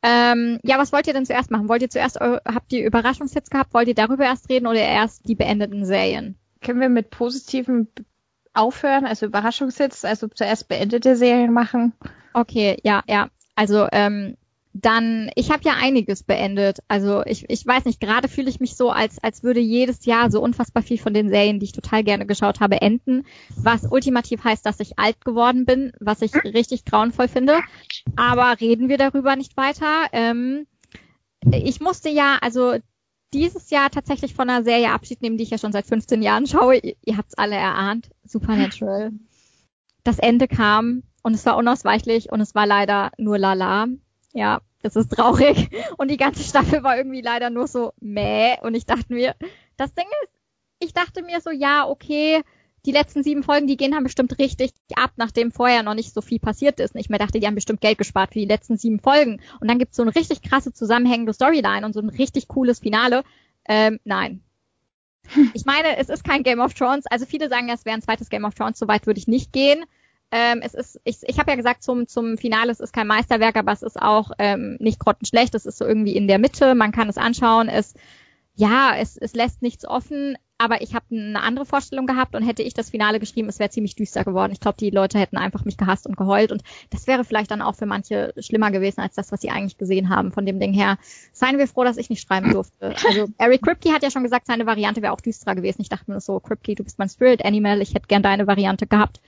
Ähm, ja, was wollt ihr denn zuerst machen? Wollt ihr zuerst, habt ihr Überraschungshits gehabt? Wollt ihr darüber erst reden oder erst die beendeten Serien? Können wir mit positiven aufhören, also Überraschungshits, also zuerst beendete Serien machen? Okay, ja, ja. Also ähm, dann, ich habe ja einiges beendet. Also ich, ich weiß nicht, gerade fühle ich mich so, als, als würde jedes Jahr so unfassbar viel von den Serien, die ich total gerne geschaut habe, enden. Was ultimativ heißt, dass ich alt geworden bin, was ich richtig grauenvoll finde. Aber reden wir darüber nicht weiter. Ähm, ich musste ja, also dieses Jahr tatsächlich von einer Serie Abschied nehmen, die ich ja schon seit 15 Jahren schaue. Ihr, ihr habt's alle erahnt. Supernatural. Das Ende kam und es war unausweichlich und es war leider nur Lala. Ja, das ist traurig. Und die ganze Staffel war irgendwie leider nur so meh. Und ich dachte mir, das Ding ist, ich dachte mir so, ja, okay, die letzten sieben Folgen, die gehen haben bestimmt richtig ab, nachdem vorher noch nicht so viel passiert ist. Und ich mir dachte, die haben bestimmt Geld gespart für die letzten sieben Folgen. Und dann gibt's so eine richtig krasse zusammenhängende Storyline und so ein richtig cooles Finale. Ähm, nein. Ich meine, es ist kein Game of Thrones. Also viele sagen, es wäre ein zweites Game of Thrones. Soweit würde ich nicht gehen. Ähm, es ist, ich, ich habe ja gesagt zum, zum Finale, es ist kein Meisterwerk, aber es ist auch ähm, nicht grottenschlecht. Es ist so irgendwie in der Mitte. Man kann es anschauen. Es, ja, es, es lässt nichts offen. Aber ich habe eine andere Vorstellung gehabt und hätte ich das Finale geschrieben, es wäre ziemlich düster geworden. Ich glaube, die Leute hätten einfach mich gehasst und geheult und das wäre vielleicht dann auch für manche schlimmer gewesen als das, was sie eigentlich gesehen haben. Von dem Ding her seien wir froh, dass ich nicht schreiben durfte. Also Eric Kripke hat ja schon gesagt, seine Variante wäre auch düsterer gewesen. Ich dachte mir so, Kripke, du bist mein Spirit Animal, ich hätte gern deine Variante gehabt.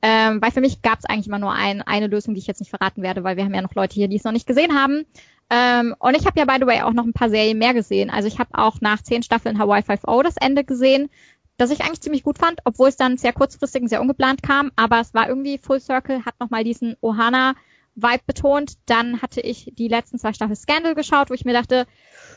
Ähm, weil für mich gab es eigentlich immer nur ein, eine Lösung, die ich jetzt nicht verraten werde, weil wir haben ja noch Leute hier, die es noch nicht gesehen haben. Ähm, und ich habe ja, by the way, auch noch ein paar Serien mehr gesehen. Also ich habe auch nach zehn Staffeln Hawaii 5.0 das Ende gesehen, das ich eigentlich ziemlich gut fand, obwohl es dann sehr kurzfristig und sehr ungeplant kam. Aber es war irgendwie Full Circle, hat nochmal diesen Ohana-Vibe betont. Dann hatte ich die letzten zwei Staffeln Scandal geschaut, wo ich mir dachte,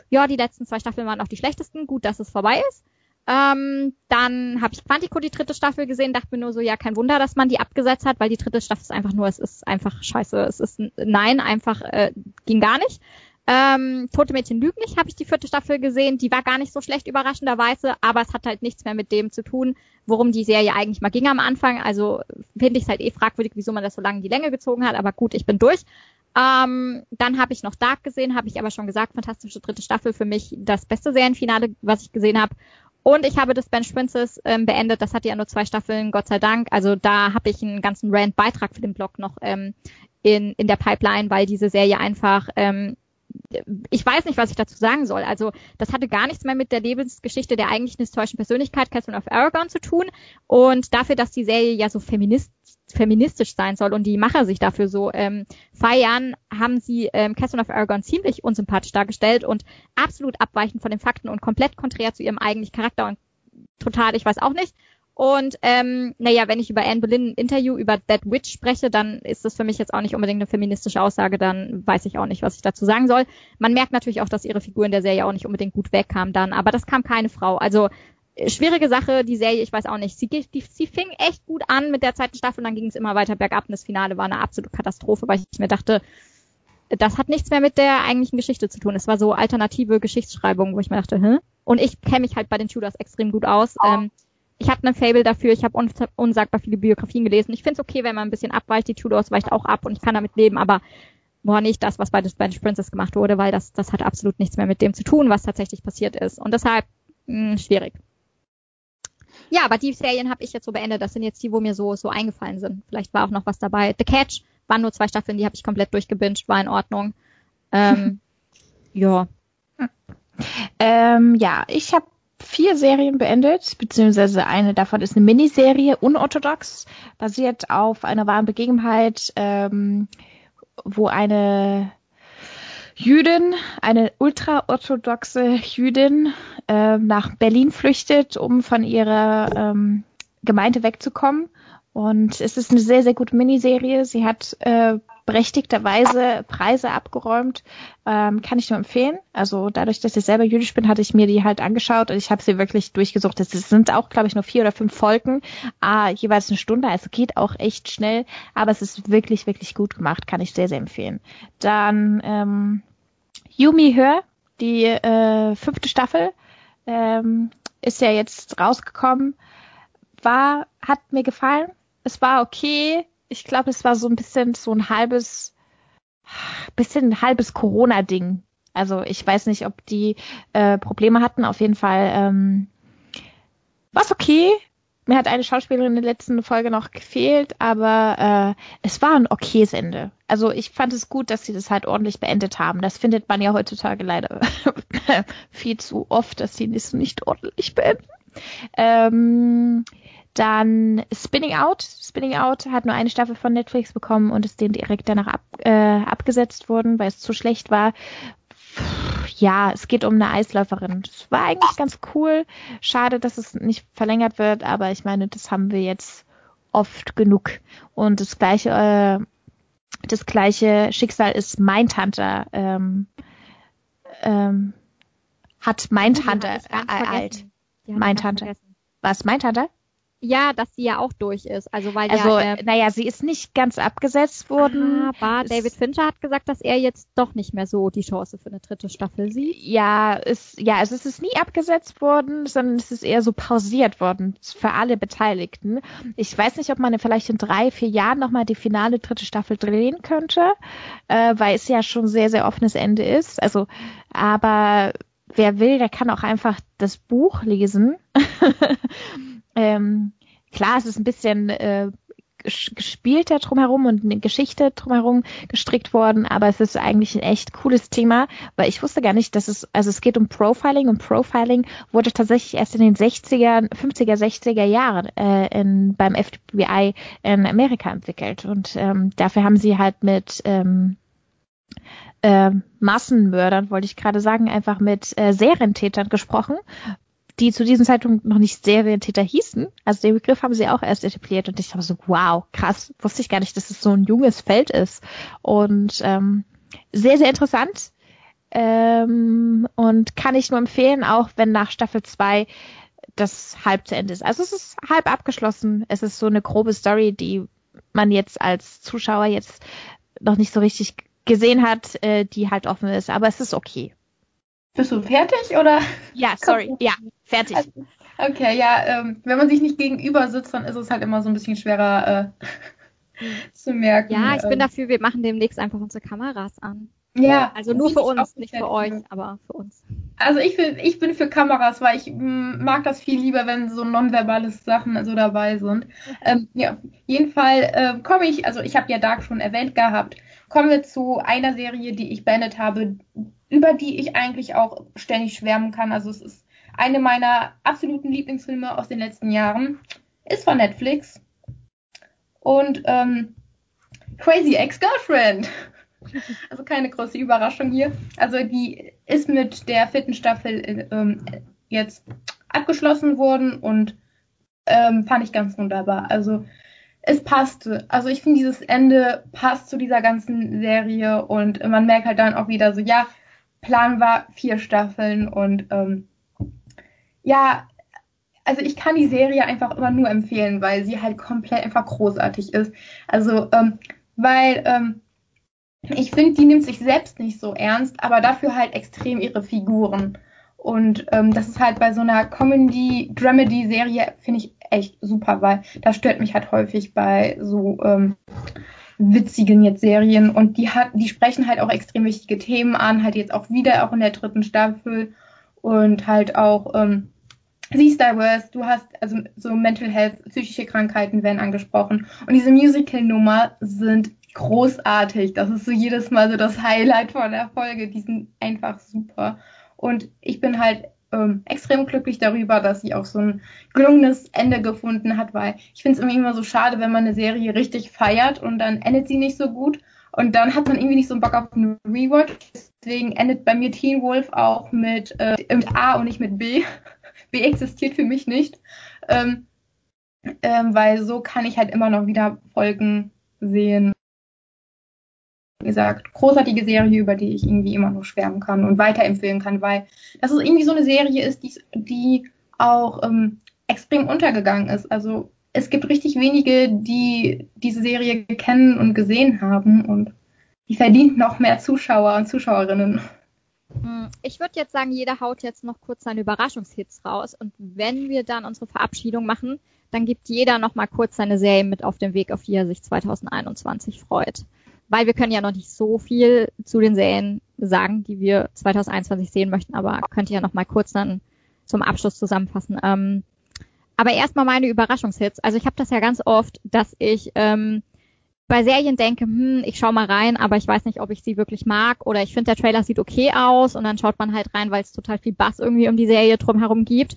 ja, die letzten zwei Staffeln waren auch die schlechtesten. Gut, dass es vorbei ist. Ähm, dann habe ich Quantico die dritte Staffel gesehen, dachte mir nur so, ja, kein Wunder, dass man die abgesetzt hat, weil die dritte Staffel ist einfach nur, es ist einfach scheiße. Es ist nein, einfach äh, ging gar nicht. Ähm, Tote Mädchen lügen nicht, habe ich die vierte Staffel gesehen. Die war gar nicht so schlecht überraschenderweise, aber es hat halt nichts mehr mit dem zu tun, worum die Serie eigentlich mal ging am Anfang. Also finde ich es halt eh fragwürdig, wieso man das so lange in die Länge gezogen hat. Aber gut, ich bin durch. Ähm, dann habe ich noch Dark gesehen, habe ich aber schon gesagt, fantastische dritte Staffel für mich das beste Serienfinale, was ich gesehen habe. Und ich habe das Bench Princess ähm, beendet. Das hatte ja nur zwei Staffeln, Gott sei Dank. Also da habe ich einen ganzen Rant-Beitrag für den Blog noch ähm, in, in der Pipeline, weil diese Serie einfach ähm, ich weiß nicht, was ich dazu sagen soll. Also das hatte gar nichts mehr mit der Lebensgeschichte der eigentlichen historischen Persönlichkeit Catherine of Aragon zu tun. Und dafür, dass die Serie ja so feminist feministisch sein soll und die Macher sich dafür so ähm, feiern, haben sie ähm, Catherine of Aragon ziemlich unsympathisch dargestellt und absolut abweichend von den Fakten und komplett konträr zu ihrem eigentlichen Charakter und total, ich weiß auch nicht. Und ähm, naja, wenn ich über Anne Boleyn ein Interview über That Witch spreche, dann ist das für mich jetzt auch nicht unbedingt eine feministische Aussage, dann weiß ich auch nicht, was ich dazu sagen soll. Man merkt natürlich auch, dass ihre Figur in der Serie auch nicht unbedingt gut wegkam dann, aber das kam keine Frau. Also schwierige Sache, die Serie, ich weiß auch nicht. Sie, die, sie fing echt gut an mit der zweiten Staffel und dann ging es immer weiter bergab und das Finale war eine absolute Katastrophe, weil ich mir dachte, das hat nichts mehr mit der eigentlichen Geschichte zu tun. Es war so alternative Geschichtsschreibung, wo ich mir dachte, hä? Und ich kenne mich halt bei den Tudors extrem gut aus. Oh. Ähm, ich habe eine Fable dafür, ich habe un unsagbar viele Biografien gelesen. Ich finde es okay, wenn man ein bisschen abweicht. Die Tudors weicht auch ab und ich kann damit leben, aber boah, nicht das, was bei The Spanish Princess gemacht wurde, weil das, das hat absolut nichts mehr mit dem zu tun, was tatsächlich passiert ist. Und deshalb mh, hm, schwierig. Ja, aber die Serien habe ich jetzt so beendet. Das sind jetzt die, wo mir so so eingefallen sind. Vielleicht war auch noch was dabei. The Catch waren nur zwei Staffeln, die habe ich komplett durchgebinged, war in Ordnung. Ähm, ja. Ähm, ja, ich habe vier Serien beendet, beziehungsweise eine davon ist eine Miniserie, unorthodox, basiert auf einer wahren Begebenheit, ähm, wo eine Jüdin, eine ultraorthodoxe Jüdin, äh, nach Berlin flüchtet, um von ihrer ähm, Gemeinde wegzukommen. Und es ist eine sehr, sehr gute Miniserie. Sie hat äh, berechtigterweise Preise abgeräumt. Ähm, kann ich nur empfehlen. Also dadurch, dass ich selber jüdisch bin, hatte ich mir die halt angeschaut und ich habe sie wirklich durchgesucht. Es sind auch, glaube ich, nur vier oder fünf Folgen, ah, jeweils eine Stunde. Also geht auch echt schnell, aber es ist wirklich, wirklich gut gemacht. Kann ich sehr, sehr empfehlen. Dann ähm, Yumi Hör, Die äh, fünfte Staffel ähm, ist ja jetzt rausgekommen. War, hat mir gefallen. Es war okay. Ich glaube, es war so ein bisschen so ein halbes, bisschen ein halbes Corona-Ding. Also ich weiß nicht, ob die äh, Probleme hatten. Auf jeden Fall ähm, war es okay. Mir hat eine Schauspielerin in der letzten Folge noch gefehlt, aber äh, es war ein okayes Ende. Also ich fand es gut, dass sie das halt ordentlich beendet haben. Das findet man ja heutzutage leider viel zu oft, dass sie das nicht ordentlich beenden. Ähm, dann Spinning Out. Spinning Out hat nur eine Staffel von Netflix bekommen und ist dem direkt danach ab, äh, abgesetzt worden, weil es zu schlecht war ja, es geht um eine Eisläuferin. Das war eigentlich ganz cool. Schade, dass es nicht verlängert wird, aber ich meine, das haben wir jetzt oft genug. Und das gleiche, äh, das gleiche Schicksal ist Mindhunter. Ähm, ähm, hat Mindhunter ereilt. Mindhunter. Was, Mindhunter? Ja, dass sie ja auch durch ist. Also weil also, ja, äh, naja, sie ist nicht ganz abgesetzt worden. Aber David Fincher hat gesagt, dass er jetzt doch nicht mehr so die Chance für eine dritte Staffel sieht. Ja, ist, ja, also es ist nie abgesetzt worden, sondern es ist eher so pausiert worden für alle Beteiligten. Ich weiß nicht, ob man vielleicht in drei, vier Jahren nochmal die finale dritte Staffel drehen könnte, äh, weil es ja schon sehr, sehr offenes Ende ist. Also, aber wer will, der kann auch einfach das Buch lesen. Ähm, klar, es ist ein bisschen äh, gespielter drumherum und eine Geschichte drumherum gestrickt worden, aber es ist eigentlich ein echt cooles Thema, weil ich wusste gar nicht, dass es, also es geht um Profiling und Profiling wurde tatsächlich erst in den 60er, 50er, 60er Jahren äh, in, beim FBI in Amerika entwickelt und ähm, dafür haben sie halt mit ähm, äh, Massenmördern, wollte ich gerade sagen, einfach mit äh, Serientätern gesprochen die zu diesem Zeitpunkt noch nicht Serientäter hießen. Also den Begriff haben sie auch erst etabliert und ich war so, wow, krass, wusste ich gar nicht, dass es so ein junges Feld ist. Und ähm, sehr, sehr interessant. Ähm, und kann ich nur empfehlen, auch wenn nach Staffel 2 das halb zu Ende ist. Also es ist halb abgeschlossen. Es ist so eine grobe Story, die man jetzt als Zuschauer jetzt noch nicht so richtig gesehen hat, äh, die halt offen ist. Aber es ist okay. Bist du fertig oder? Ja, sorry. Ja, fertig. Okay, ja, ähm, wenn man sich nicht gegenüber sitzt, dann ist es halt immer so ein bisschen schwerer äh, zu merken. Ja, ich bin ähm. dafür, wir machen demnächst einfach unsere Kameras an. Ja. Also nur für uns, nicht für euch, aber für uns. Also ich, will, ich bin für Kameras, weil ich mm, mag das viel lieber, wenn so nonverbales Sachen so dabei sind. Ähm, ja, auf jeden Fall äh, komme ich, also ich habe ja Dark schon erwähnt gehabt, kommen wir zu einer Serie, die ich beendet habe, über die ich eigentlich auch ständig schwärmen kann. Also es ist eine meiner absoluten Lieblingsfilme aus den letzten Jahren. Ist von Netflix. Und ähm, Crazy Ex-Girlfriend. Also keine große Überraschung hier. Also die ist mit der vierten Staffel ähm, jetzt abgeschlossen worden und ähm, fand ich ganz wunderbar. Also es passte. Also ich finde, dieses Ende passt zu dieser ganzen Serie und man merkt halt dann auch wieder so, ja, Plan war vier Staffeln und ähm, ja, also ich kann die Serie einfach immer nur empfehlen, weil sie halt komplett einfach großartig ist. Also, ähm, weil ähm, ich finde, die nimmt sich selbst nicht so ernst, aber dafür halt extrem ihre Figuren. Und ähm, das ist halt bei so einer Comedy-Dramedy-Serie, finde ich echt super, weil das stört mich halt häufig bei so ähm, witzigen jetzt Serien. Und die hat, die sprechen halt auch extrem wichtige Themen an, halt jetzt auch wieder auch in der dritten Staffel. Und halt auch ähm, sie ist diverse, du hast also so Mental Health, psychische Krankheiten werden angesprochen. Und diese Musical-Nummer sind großartig. Das ist so jedes Mal so das Highlight von der Folge. Die sind einfach super. Und ich bin halt ähm, extrem glücklich darüber, dass sie auch so ein gelungenes Ende gefunden hat, weil ich finde es irgendwie immer so schade, wenn man eine Serie richtig feiert und dann endet sie nicht so gut und dann hat man irgendwie nicht so einen Bock auf einen Rewatch. Deswegen endet bei mir Teen Wolf auch mit, äh, mit A und nicht mit B. B existiert für mich nicht. Ähm, ähm, weil so kann ich halt immer noch wieder Folgen sehen gesagt, großartige Serie, über die ich irgendwie immer nur schwärmen kann und weiterempfehlen kann, weil das ist irgendwie so eine Serie ist, die, die auch ähm, extrem untergegangen ist. Also es gibt richtig wenige, die diese Serie kennen und gesehen haben und die verdient noch mehr Zuschauer und Zuschauerinnen. Hm, ich würde jetzt sagen, jeder haut jetzt noch kurz seine Überraschungshits raus und wenn wir dann unsere Verabschiedung machen, dann gibt jeder noch mal kurz seine Serie mit auf den Weg, auf die er sich 2021 freut. Weil wir können ja noch nicht so viel zu den Serien sagen, die wir 2021 sehen möchten, aber könnt ihr ja noch mal kurz dann zum Abschluss zusammenfassen. Ähm, aber erstmal meine Überraschungshits. Also ich habe das ja ganz oft, dass ich ähm, bei Serien denke, hm, ich schau mal rein, aber ich weiß nicht, ob ich sie wirklich mag oder ich finde, der Trailer sieht okay aus und dann schaut man halt rein, weil es total viel Bass irgendwie um die Serie drumherum gibt.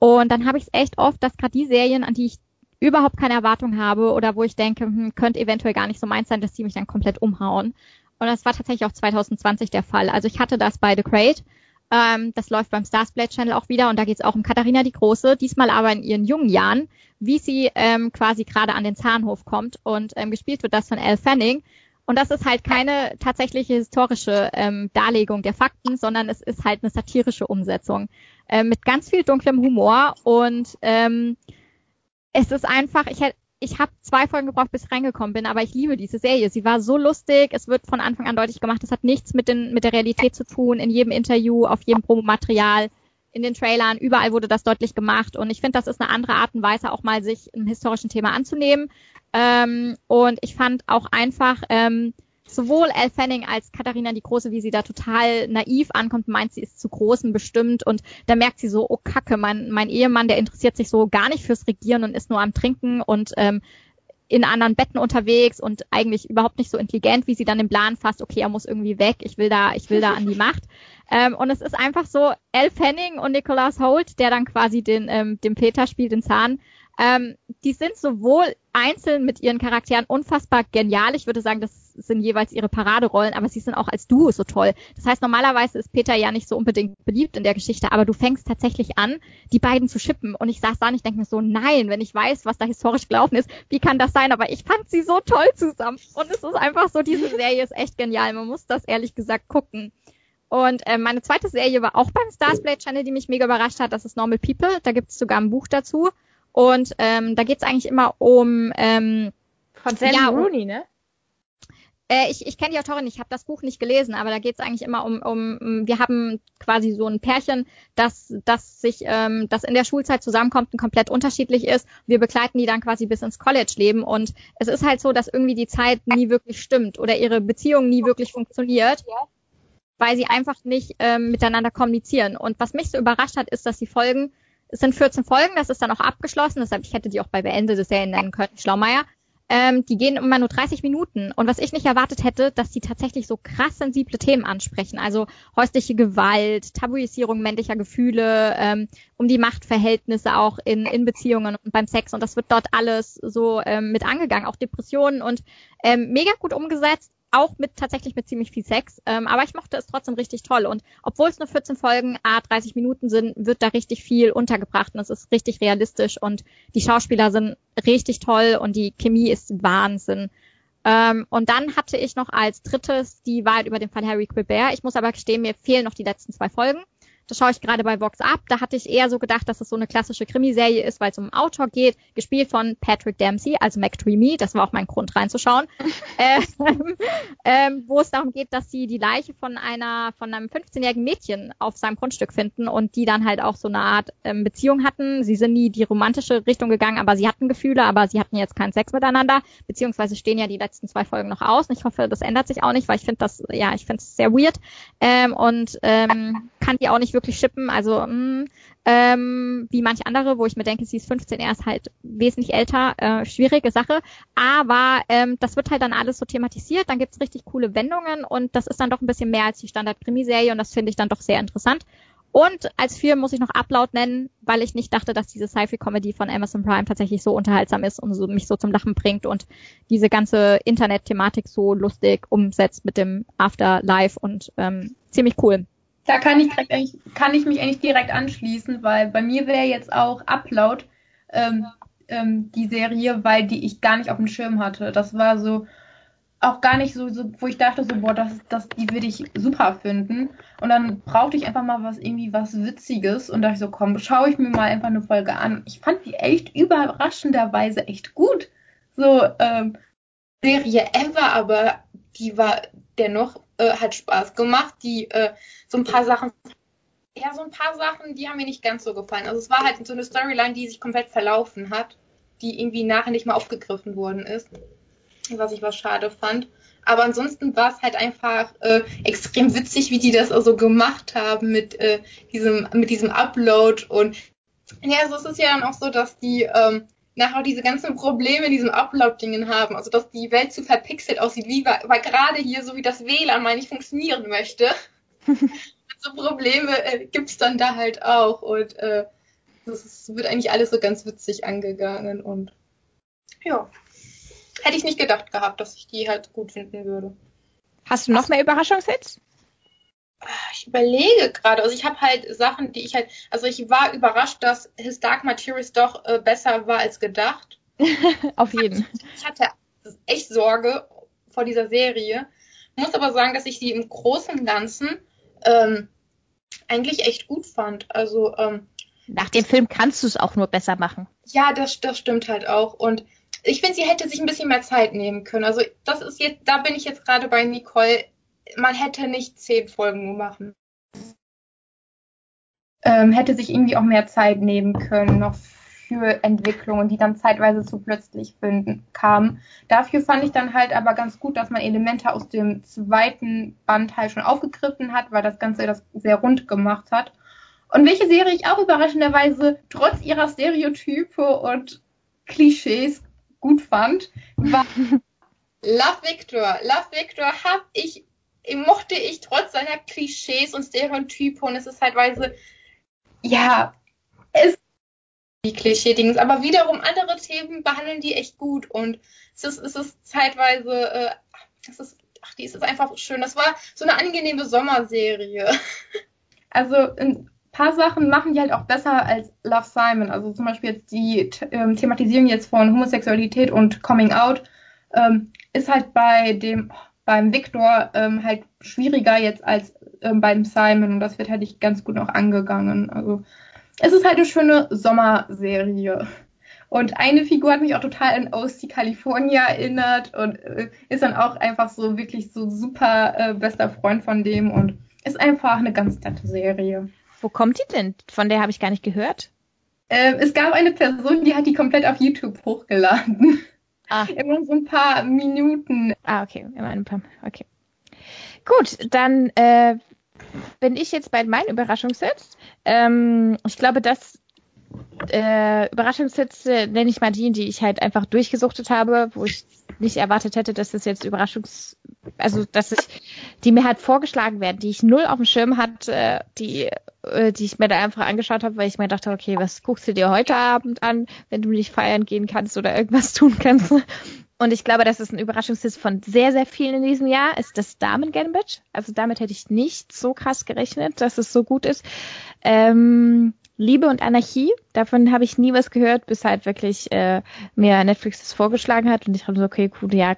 Und dann habe ich es echt oft, dass gerade die Serien, an die ich überhaupt keine Erwartung habe oder wo ich denke, hm, könnte eventuell gar nicht so meins sein, dass die mich dann komplett umhauen. Und das war tatsächlich auch 2020 der Fall. Also ich hatte das bei The Great. Ähm, das läuft beim Starsplay Channel auch wieder und da geht es auch um Katharina die Große, diesmal aber in ihren jungen Jahren, wie sie ähm, quasi gerade an den Zahnhof kommt und ähm, gespielt wird das von Elle Fanning. Und das ist halt keine tatsächliche historische ähm, Darlegung der Fakten, sondern es ist halt eine satirische Umsetzung äh, mit ganz viel dunklem Humor und ähm, es ist einfach, ich hätte ich habe zwei Folgen gebraucht, bis ich reingekommen bin, aber ich liebe diese Serie. Sie war so lustig. Es wird von Anfang an deutlich gemacht, es hat nichts mit, den, mit der Realität zu tun. In jedem Interview, auf jedem Promomaterial, in den Trailern, überall wurde das deutlich gemacht. Und ich finde, das ist eine andere Art und Weise, auch mal sich einem historischen Thema anzunehmen. Ähm, und ich fand auch einfach, ähm, sowohl Elle Fanning als Katharina die Große, wie sie da total naiv ankommt, meint, sie ist zu großen bestimmt und da merkt sie so, oh Kacke, mein, mein Ehemann, der interessiert sich so gar nicht fürs Regieren und ist nur am Trinken und ähm, in anderen Betten unterwegs und eigentlich überhaupt nicht so intelligent, wie sie dann den Plan fasst, okay, er muss irgendwie weg, ich will da, ich will da an die Macht. Ähm, und es ist einfach so, Elle Fanning und Nicholas Holt, der dann quasi den, ähm, den Peter spielt, den Zahn, ähm, die sind sowohl einzeln mit ihren Charakteren unfassbar genial. Ich würde sagen, das sind jeweils ihre Paraderollen, aber sie sind auch als Duo so toll. Das heißt, normalerweise ist Peter ja nicht so unbedingt beliebt in der Geschichte, aber du fängst tatsächlich an, die beiden zu schippen. Und ich saß da und ich denke mir so, nein, wenn ich weiß, was da historisch gelaufen ist, wie kann das sein? Aber ich fand sie so toll zusammen. Und es ist einfach so, diese Serie ist echt genial. Man muss das ehrlich gesagt gucken. Und äh, meine zweite Serie war auch beim Starsplay Channel, die mich mega überrascht hat. Das ist Normal People. Da gibt es sogar ein Buch dazu. Und ähm, da geht's eigentlich immer um ähm, von Sally ja, Rooney, ne? Äh, ich ich kenne die Autorin, ich habe das Buch nicht gelesen, aber da geht's eigentlich immer um, um, wir haben quasi so ein Pärchen, das, das sich, ähm, das in der Schulzeit zusammenkommt und komplett unterschiedlich ist. Wir begleiten die dann quasi bis ins College-Leben und es ist halt so, dass irgendwie die Zeit nie wirklich stimmt oder ihre Beziehung nie wirklich funktioniert, weil sie einfach nicht ähm, miteinander kommunizieren. Und was mich so überrascht hat, ist, dass die Folgen es sind 14 Folgen, das ist dann auch abgeschlossen, deshalb ich hätte die auch bei Beende des Serien nennen können, Schlaumeier. Ähm, die gehen immer nur 30 Minuten. Und was ich nicht erwartet hätte, dass die tatsächlich so krass sensible Themen ansprechen. Also häusliche Gewalt, Tabuisierung männlicher Gefühle, ähm, um die Machtverhältnisse auch in, in Beziehungen und beim Sex. Und das wird dort alles so ähm, mit angegangen. Auch Depressionen und ähm, mega gut umgesetzt auch mit tatsächlich mit ziemlich viel Sex, ähm, aber ich mochte es trotzdem richtig toll und obwohl es nur 14 Folgen, a 30 Minuten sind, wird da richtig viel untergebracht und es ist richtig realistisch und die Schauspieler sind richtig toll und die Chemie ist Wahnsinn. Ähm, und dann hatte ich noch als drittes die Wahrheit über den Fall Harry Quibert. Ich muss aber gestehen, mir fehlen noch die letzten zwei Folgen. Das schaue ich gerade bei Vox ab. Da hatte ich eher so gedacht, dass es so eine klassische Krimiserie ist, weil es um einen Autor geht, gespielt von Patrick Dempsey, also McDreamy. Das war auch mein Grund reinzuschauen. ähm, ähm, wo es darum geht, dass sie die Leiche von einer, von einem 15-jährigen Mädchen auf seinem Grundstück finden und die dann halt auch so eine Art ähm, Beziehung hatten. Sie sind nie die romantische Richtung gegangen, aber sie hatten Gefühle, aber sie hatten jetzt keinen Sex miteinander, beziehungsweise stehen ja die letzten zwei Folgen noch aus. Und ich hoffe, das ändert sich auch nicht, weil ich finde das, ja, ich finde es sehr weird ähm, und ähm, kann die auch nicht wirklich shippen. Also mh, mm, ähm, wie manche andere, wo ich mir denke, sie ist 15, er ist halt wesentlich älter, äh, schwierige Sache. Aber ähm, das wird halt dann alles so thematisiert, dann gibt's richtig coole Wendungen und das ist dann doch ein bisschen mehr als die Standard-Krimiserie und das finde ich dann doch sehr interessant. Und als vier muss ich noch Upload nennen, weil ich nicht dachte, dass diese Sci-Fi-Comedy von Amazon Prime tatsächlich so unterhaltsam ist und so, mich so zum Lachen bringt und diese ganze Internet-Thematik so lustig umsetzt mit dem Afterlife und ähm, ziemlich cool. Da kann ich, direkt kann ich mich eigentlich direkt anschließen, weil bei mir wäre jetzt auch Upload ähm, ähm, die Serie, weil die ich gar nicht auf dem Schirm hatte. Das war so auch gar nicht so, so wo ich dachte so, boah, das, das, die würde ich super finden. Und dann brauchte ich einfach mal was, irgendwie was Witziges und dachte so, komm, schaue ich mir mal einfach eine Folge an. Ich fand die echt überraschenderweise echt gut. So, ähm, Serie ever, aber die war dennoch, äh, hat Spaß gemacht. Die, äh, so ein paar Sachen, ja, so ein paar Sachen, die haben mir nicht ganz so gefallen. Also es war halt so eine Storyline, die sich komplett verlaufen hat, die irgendwie nachher nicht mal aufgegriffen worden ist. Was ich was schade fand. Aber ansonsten war es halt einfach äh, extrem witzig, wie die das also gemacht haben mit äh, diesem mit diesem Upload und ja, also es ist ja dann auch so, dass die ähm, nachher diese ganzen Probleme in diesem Upload-Dingen haben. Also, dass die Welt zu verpixelt aussieht, wie weil gerade hier, so wie das WLAN mal nicht funktionieren möchte. so Probleme äh, gibt's dann da halt auch. Und äh, das ist, wird eigentlich alles so ganz witzig angegangen. Und ja, hätte ich nicht gedacht gehabt, dass ich die halt gut finden würde. Hast du noch mehr Überraschungshits? Ich überlege gerade, also ich habe halt Sachen, die ich halt, also ich war überrascht, dass His Dark Materials doch äh, besser war als gedacht. Auf jeden. Ich hatte echt Sorge vor dieser Serie. Muss aber sagen, dass ich sie im Großen und Ganzen ähm, eigentlich echt gut fand. Also ähm, nach dem Film kannst du es auch nur besser machen. Ja, das, das stimmt halt auch. Und ich finde, sie hätte sich ein bisschen mehr Zeit nehmen können. Also das ist jetzt, da bin ich jetzt gerade bei Nicole man hätte nicht zehn Folgen nur machen. Ähm, hätte sich irgendwie auch mehr Zeit nehmen können, noch für Entwicklungen, die dann zeitweise zu plötzlich finden, kamen. Dafür fand ich dann halt aber ganz gut, dass man Elemente aus dem zweiten Band halt schon aufgegriffen hat, weil das Ganze das sehr rund gemacht hat. Und welche Serie ich auch überraschenderweise trotz ihrer Stereotype und Klischees gut fand, war Love Victor. Love Victor habe ich mochte ich trotz seiner Klischees und Stereotype und es ist halt weise, ja, es die Klischee-Dings, aber wiederum andere Themen behandeln die echt gut und es ist, es ist zeitweise, äh, es ist, ach, die ist einfach schön. Das war so eine angenehme Sommerserie. Also ein paar Sachen machen die halt auch besser als Love Simon. Also zum Beispiel jetzt die ähm, Thematisierung jetzt von Homosexualität und Coming Out ähm, ist halt bei dem, beim Victor ähm, halt schwieriger jetzt als ähm, beim Simon und das wird halt nicht ganz gut noch angegangen. Also es ist halt eine schöne Sommerserie. Und eine Figur hat mich auch total an OC California erinnert und äh, ist dann auch einfach so wirklich so super äh, bester Freund von dem und ist einfach eine ganz nette Serie. Wo kommt die denn? Von der habe ich gar nicht gehört. Äh, es gab eine Person, die hat die komplett auf YouTube hochgeladen. Ah. Immer so ein paar Minuten. Ah, okay. Immer ein paar. Okay. Gut, dann äh, bin ich jetzt bei meinen Überraschungssets. Ähm, ich glaube, das äh, Überraschungssets äh, nenne ich mal die, die ich halt einfach durchgesuchtet habe, wo ich nicht erwartet hätte, dass das jetzt Überraschungs, also dass ich, die mir halt vorgeschlagen werden, die ich null auf dem Schirm hatte, die, äh, die ich mir da einfach angeschaut habe, weil ich mir dachte, okay, was guckst du dir heute Abend an, wenn du nicht feiern gehen kannst oder irgendwas tun kannst? Und ich glaube, das ist ein Überraschungshit von sehr, sehr vielen in diesem Jahr, ist das Damen Gambit. Also damit hätte ich nicht so krass gerechnet, dass es so gut ist. Ähm, Liebe und Anarchie, davon habe ich nie was gehört, bis halt wirklich äh, mir Netflix das vorgeschlagen hat und ich habe so, okay, cool, ja,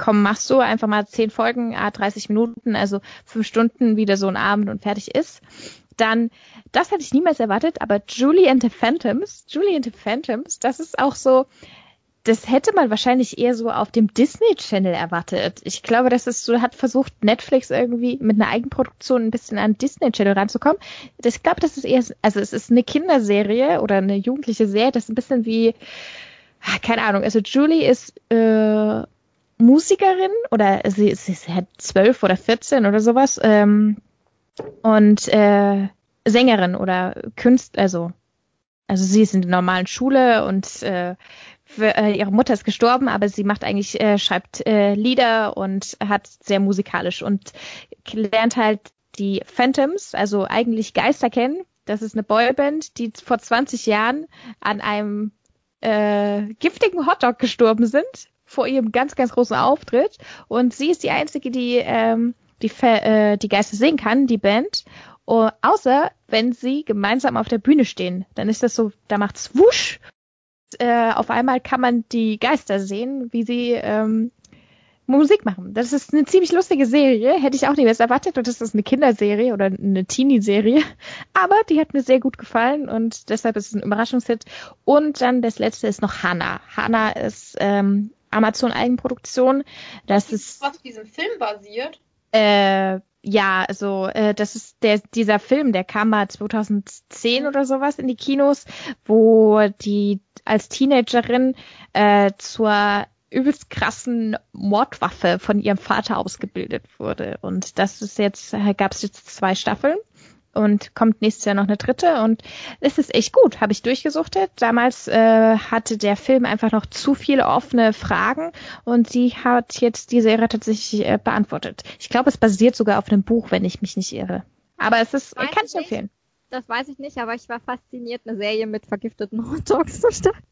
komm, machst du einfach mal zehn Folgen, ah, 30 Minuten, also fünf Stunden wieder so ein Abend und fertig ist. Dann, das hätte ich niemals erwartet, aber Julie and the Phantoms, Julie and the Phantoms, das ist auch so, das hätte man wahrscheinlich eher so auf dem Disney Channel erwartet. Ich glaube, das ist so, hat versucht, Netflix irgendwie mit einer Eigenproduktion ein bisschen an Disney Channel ranzukommen. Ich glaube, das ist eher, also es ist eine Kinderserie oder eine jugendliche Serie, das ist ein bisschen wie, ah, keine Ahnung, also Julie ist äh, Musikerin oder sie, sie ist halt zwölf oder vierzehn oder sowas ähm, und äh, Sängerin oder Künstler, also also sie ist in der normalen Schule und äh, für, äh, ihre Mutter ist gestorben, aber sie macht eigentlich, äh, schreibt äh, Lieder und hat sehr musikalisch und lernt halt die Phantoms, also eigentlich Geister kennen. Das ist eine Boyband, die vor 20 Jahren an einem äh, giftigen Hotdog gestorben sind vor ihrem ganz, ganz großen Auftritt. Und sie ist die einzige, die ähm, die, äh, die Geister sehen kann, die Band. Uh, außer wenn sie gemeinsam auf der Bühne stehen. Dann ist das so, da macht's wusch äh, auf einmal kann man die Geister sehen, wie sie ähm, Musik machen. Das ist eine ziemlich lustige Serie. Hätte ich auch mehr erwartet. Und das ist eine Kinderserie oder eine Teenie-Serie. Aber die hat mir sehr gut gefallen und deshalb ist es ein Überraschungshit. Und dann das letzte ist noch Hannah. Hannah ist ähm, Amazon-Eigenproduktion. Das ist was auf diesem Film basiert. äh, ja, also äh, das ist der dieser Film, der kam mal 2010 oder sowas in die Kinos, wo die als Teenagerin äh, zur übelst krassen Mordwaffe von ihrem Vater ausgebildet wurde. Und das ist jetzt, gab es jetzt zwei Staffeln und kommt nächstes Jahr noch eine dritte und es ist echt gut, habe ich durchgesuchtet. Damals äh, hatte der Film einfach noch zu viele offene Fragen und sie hat jetzt die Serie tatsächlich äh, beantwortet. Ich glaube, es basiert sogar auf einem Buch, wenn ich mich nicht irre. Aber es ist, kann ich empfehlen. Das weiß ich nicht, aber ich war fasziniert, eine Serie mit vergifteten Hotdogs zu starten.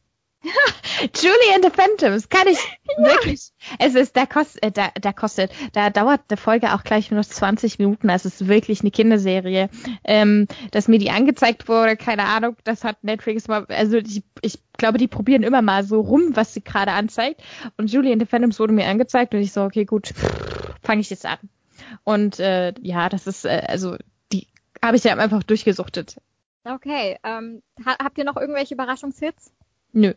Julie and the Phantoms, kann ich wirklich. Es ist, da kostet, äh, da, da kostet, da dauert eine Folge auch gleich nur 20 Minuten. Also es ist wirklich eine Kinderserie. Ähm, dass mir die angezeigt wurde, keine Ahnung, das hat Netflix mal, also ich, ich glaube, die probieren immer mal so rum, was sie gerade anzeigt. Und Julie and the Phantoms wurde mir angezeigt und ich so, okay, gut, fange ich jetzt an. Und äh, ja, das ist, äh, also die habe ich ja einfach durchgesuchtet. Okay, ähm, ha habt ihr noch irgendwelche Überraschungshits? Nö.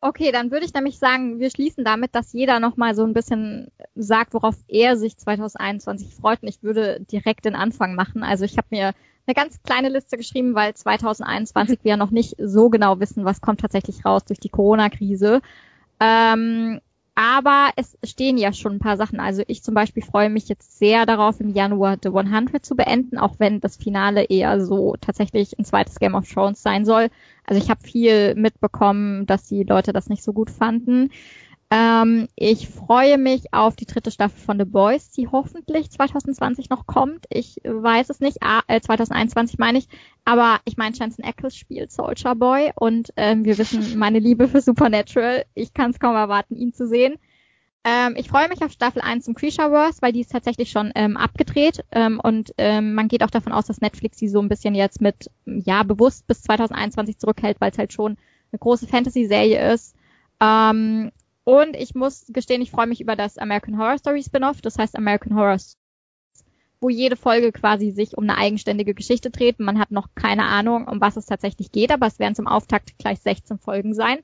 Okay, dann würde ich nämlich sagen, wir schließen damit, dass jeder nochmal so ein bisschen sagt, worauf er sich 2021 freut. Und ich würde direkt den Anfang machen. Also ich habe mir eine ganz kleine Liste geschrieben, weil 2021 wir ja noch nicht so genau wissen, was kommt tatsächlich raus durch die Corona-Krise. Ähm, aber es stehen ja schon ein paar Sachen. Also ich zum Beispiel freue mich jetzt sehr darauf, im Januar The 100 zu beenden, auch wenn das Finale eher so tatsächlich ein zweites Game of Thrones sein soll. Also ich habe viel mitbekommen, dass die Leute das nicht so gut fanden. Ähm, ich freue mich auf die dritte Staffel von The Boys, die hoffentlich 2020 noch kommt. Ich weiß es nicht, ah, äh, 2021 meine ich. Aber ich meine, Jensen Ackles spielt Soldier Boy und ähm, wir wissen meine Liebe für Supernatural. Ich kann es kaum erwarten, ihn zu sehen. Ähm, ich freue mich auf Staffel 1 zum Creatureverse, weil die ist tatsächlich schon ähm, abgedreht ähm, und ähm, man geht auch davon aus, dass Netflix die so ein bisschen jetzt mit, ja, bewusst bis 2021 zurückhält, weil es halt schon eine große Fantasy-Serie ist. Ähm, und ich muss gestehen, ich freue mich über das American Horror Story Spin-off, das heißt American Horror wo jede Folge quasi sich um eine eigenständige Geschichte dreht. Man hat noch keine Ahnung, um was es tatsächlich geht, aber es werden zum Auftakt gleich 16 Folgen sein.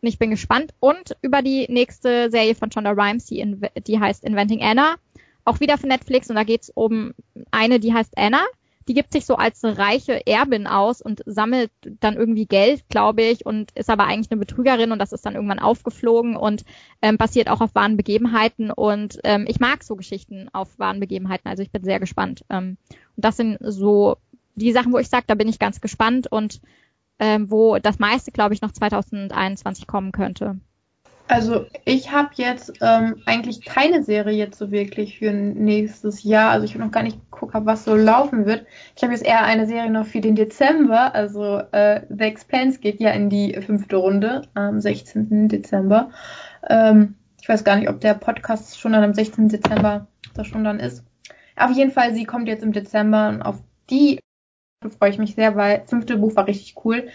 Und ich bin gespannt. Und über die nächste Serie von Shonda Rhimes, die, in, die heißt Inventing Anna. Auch wieder für Netflix und da geht's um eine, die heißt Anna. Die gibt sich so als eine reiche Erbin aus und sammelt dann irgendwie Geld, glaube ich, und ist aber eigentlich eine Betrügerin und das ist dann irgendwann aufgeflogen und ähm, basiert auch auf wahren Begebenheiten. Und ähm, ich mag so Geschichten auf wahren Begebenheiten, also ich bin sehr gespannt. Ähm, und das sind so die Sachen, wo ich sage, da bin ich ganz gespannt und ähm, wo das meiste, glaube ich, noch 2021 kommen könnte. Also ich habe jetzt ähm, eigentlich keine Serie jetzt so wirklich für nächstes Jahr. Also ich habe noch gar nicht geguckt, was so laufen wird. Ich habe jetzt eher eine Serie noch für den Dezember. Also äh, The Expanse geht ja in die fünfte Runde am 16. Dezember. Ähm, ich weiß gar nicht, ob der Podcast schon dann am 16. Dezember das schon dann ist. Auf jeden Fall, sie kommt jetzt im Dezember und auf die freue ich mich sehr, weil das fünfte Buch war richtig cool.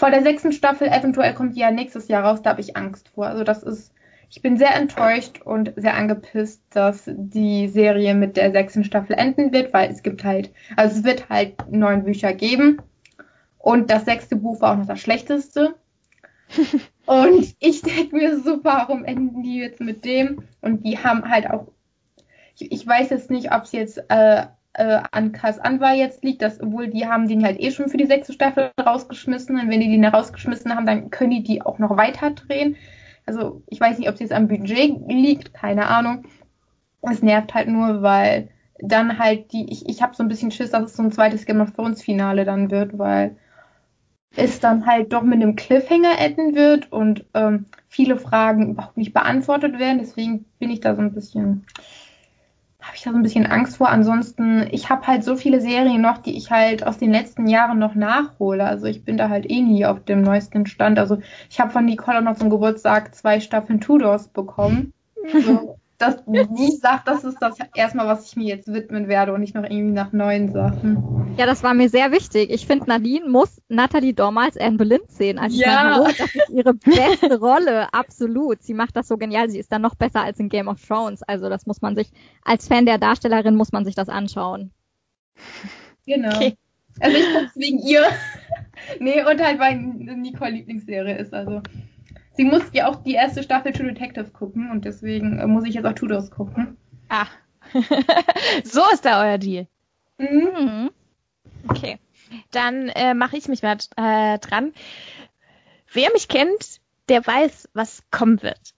Vor der sechsten Staffel, eventuell kommt die ja nächstes Jahr raus, da habe ich Angst vor. Also das ist, ich bin sehr enttäuscht und sehr angepisst, dass die Serie mit der sechsten Staffel enden wird, weil es gibt halt, also es wird halt neun Bücher geben. Und das sechste Buch war auch noch das schlechteste. und ich denke mir so, warum enden die jetzt mit dem? Und die haben halt auch, ich, ich weiß jetzt nicht, ob es jetzt äh, äh, an Kas Anwar jetzt liegt, dass obwohl die haben den halt eh schon für die sechste Staffel rausgeschmissen und wenn die den rausgeschmissen haben, dann können die die auch noch weiter drehen. Also ich weiß nicht, ob es jetzt am Budget liegt, keine Ahnung. Es nervt halt nur, weil dann halt die, ich, ich habe so ein bisschen Schiss, dass es so ein zweites Game of Thrones Finale dann wird, weil es dann halt doch mit einem Cliffhanger enden wird und ähm, viele Fragen überhaupt nicht beantwortet werden. Deswegen bin ich da so ein bisschen habe ich da so ein bisschen Angst vor. Ansonsten, ich habe halt so viele Serien noch, die ich halt aus den letzten Jahren noch nachhole. Also ich bin da halt eh nie auf dem neuesten Stand. Also ich habe von Nicole noch zum Geburtstag zwei Staffeln Tudors bekommen. So, dass die sagt, das ist das erstmal, was ich mir jetzt widmen werde und nicht noch irgendwie nach neuen Sachen. Ja, das war mir sehr wichtig. Ich finde, Nadine muss Natalie Dormer als Anne Boleyn sehen. Also ich Ja. meine, hallo, das ist ihre beste Rolle, absolut. Sie macht das so genial. Sie ist dann noch besser als in Game of Thrones. Also das muss man sich, als Fan der Darstellerin muss man sich das anschauen. Genau. Okay. Also ich guck's wegen ihr. nee, und halt, weil Nicole Lieblingsserie ist. Also sie muss ja auch die erste Staffel True Detective gucken und deswegen äh, muss ich jetzt auch Tudors gucken. Ah. so ist da euer Deal. Mhm. Okay. Dann äh, mache ich mich mal äh, dran. Wer mich kennt, der weiß, was kommen wird.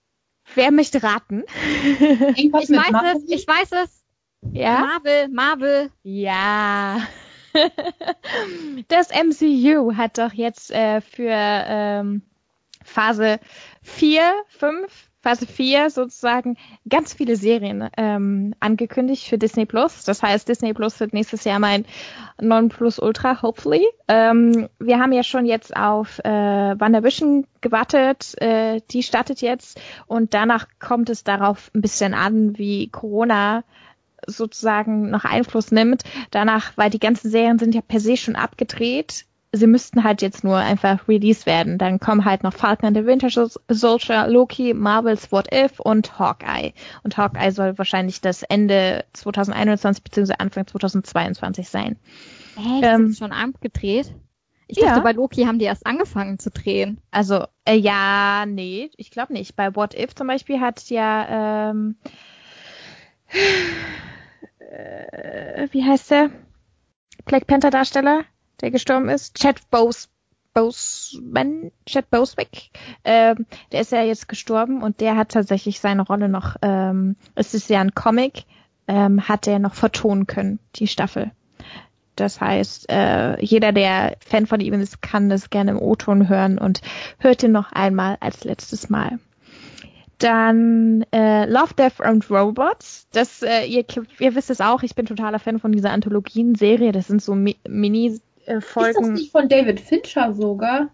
Wer möchte raten? Irgendwas Ich weiß Marvel? es, ich weiß es. Ja? Marvel, Marvel. Ja. Das MCU hat doch jetzt äh, für ähm, Phase 4, 5, Phase 4 sozusagen ganz viele Serien ähm, angekündigt für Disney Plus. Das heißt, Disney Plus wird nächstes Jahr mein Ultra, hopefully. Ähm, wir haben ja schon jetzt auf äh, WandaVision gewartet. Äh, die startet jetzt und danach kommt es darauf ein bisschen an, wie Corona sozusagen noch Einfluss nimmt. Danach, weil die ganzen Serien sind ja per se schon abgedreht. Sie müssten halt jetzt nur einfach released werden. Dann kommen halt noch Falcon and the Winter Soldier, Loki, Marvels What If und Hawkeye. Und Hawkeye soll wahrscheinlich das Ende 2021 bzw. Anfang 2022 sein. Echt? Ähm, ist schon abgedreht? Ich ja. dachte, bei Loki haben die erst angefangen zu drehen. Also, äh, ja, nee, ich glaube nicht. Bei What If zum Beispiel hat ja, ähm, äh, wie heißt der? Black Panther Darsteller, der gestorben ist, Chad Bose, Boseman, Chad Boswick, ähm, der ist ja jetzt gestorben und der hat tatsächlich seine Rolle noch, ähm, es ist ja ein Comic, ähm, hat er noch vertonen können, die Staffel. Das heißt, äh, jeder, der Fan von ihm ist, kann das gerne im O-Ton hören und hört ihn noch einmal als letztes Mal. Dann äh, Love, Death and Robots. Das, äh, ihr, ihr wisst es auch, ich bin totaler Fan von dieser Anthologien-Serie. Das sind so Mi Ist das nicht von David Fincher sogar?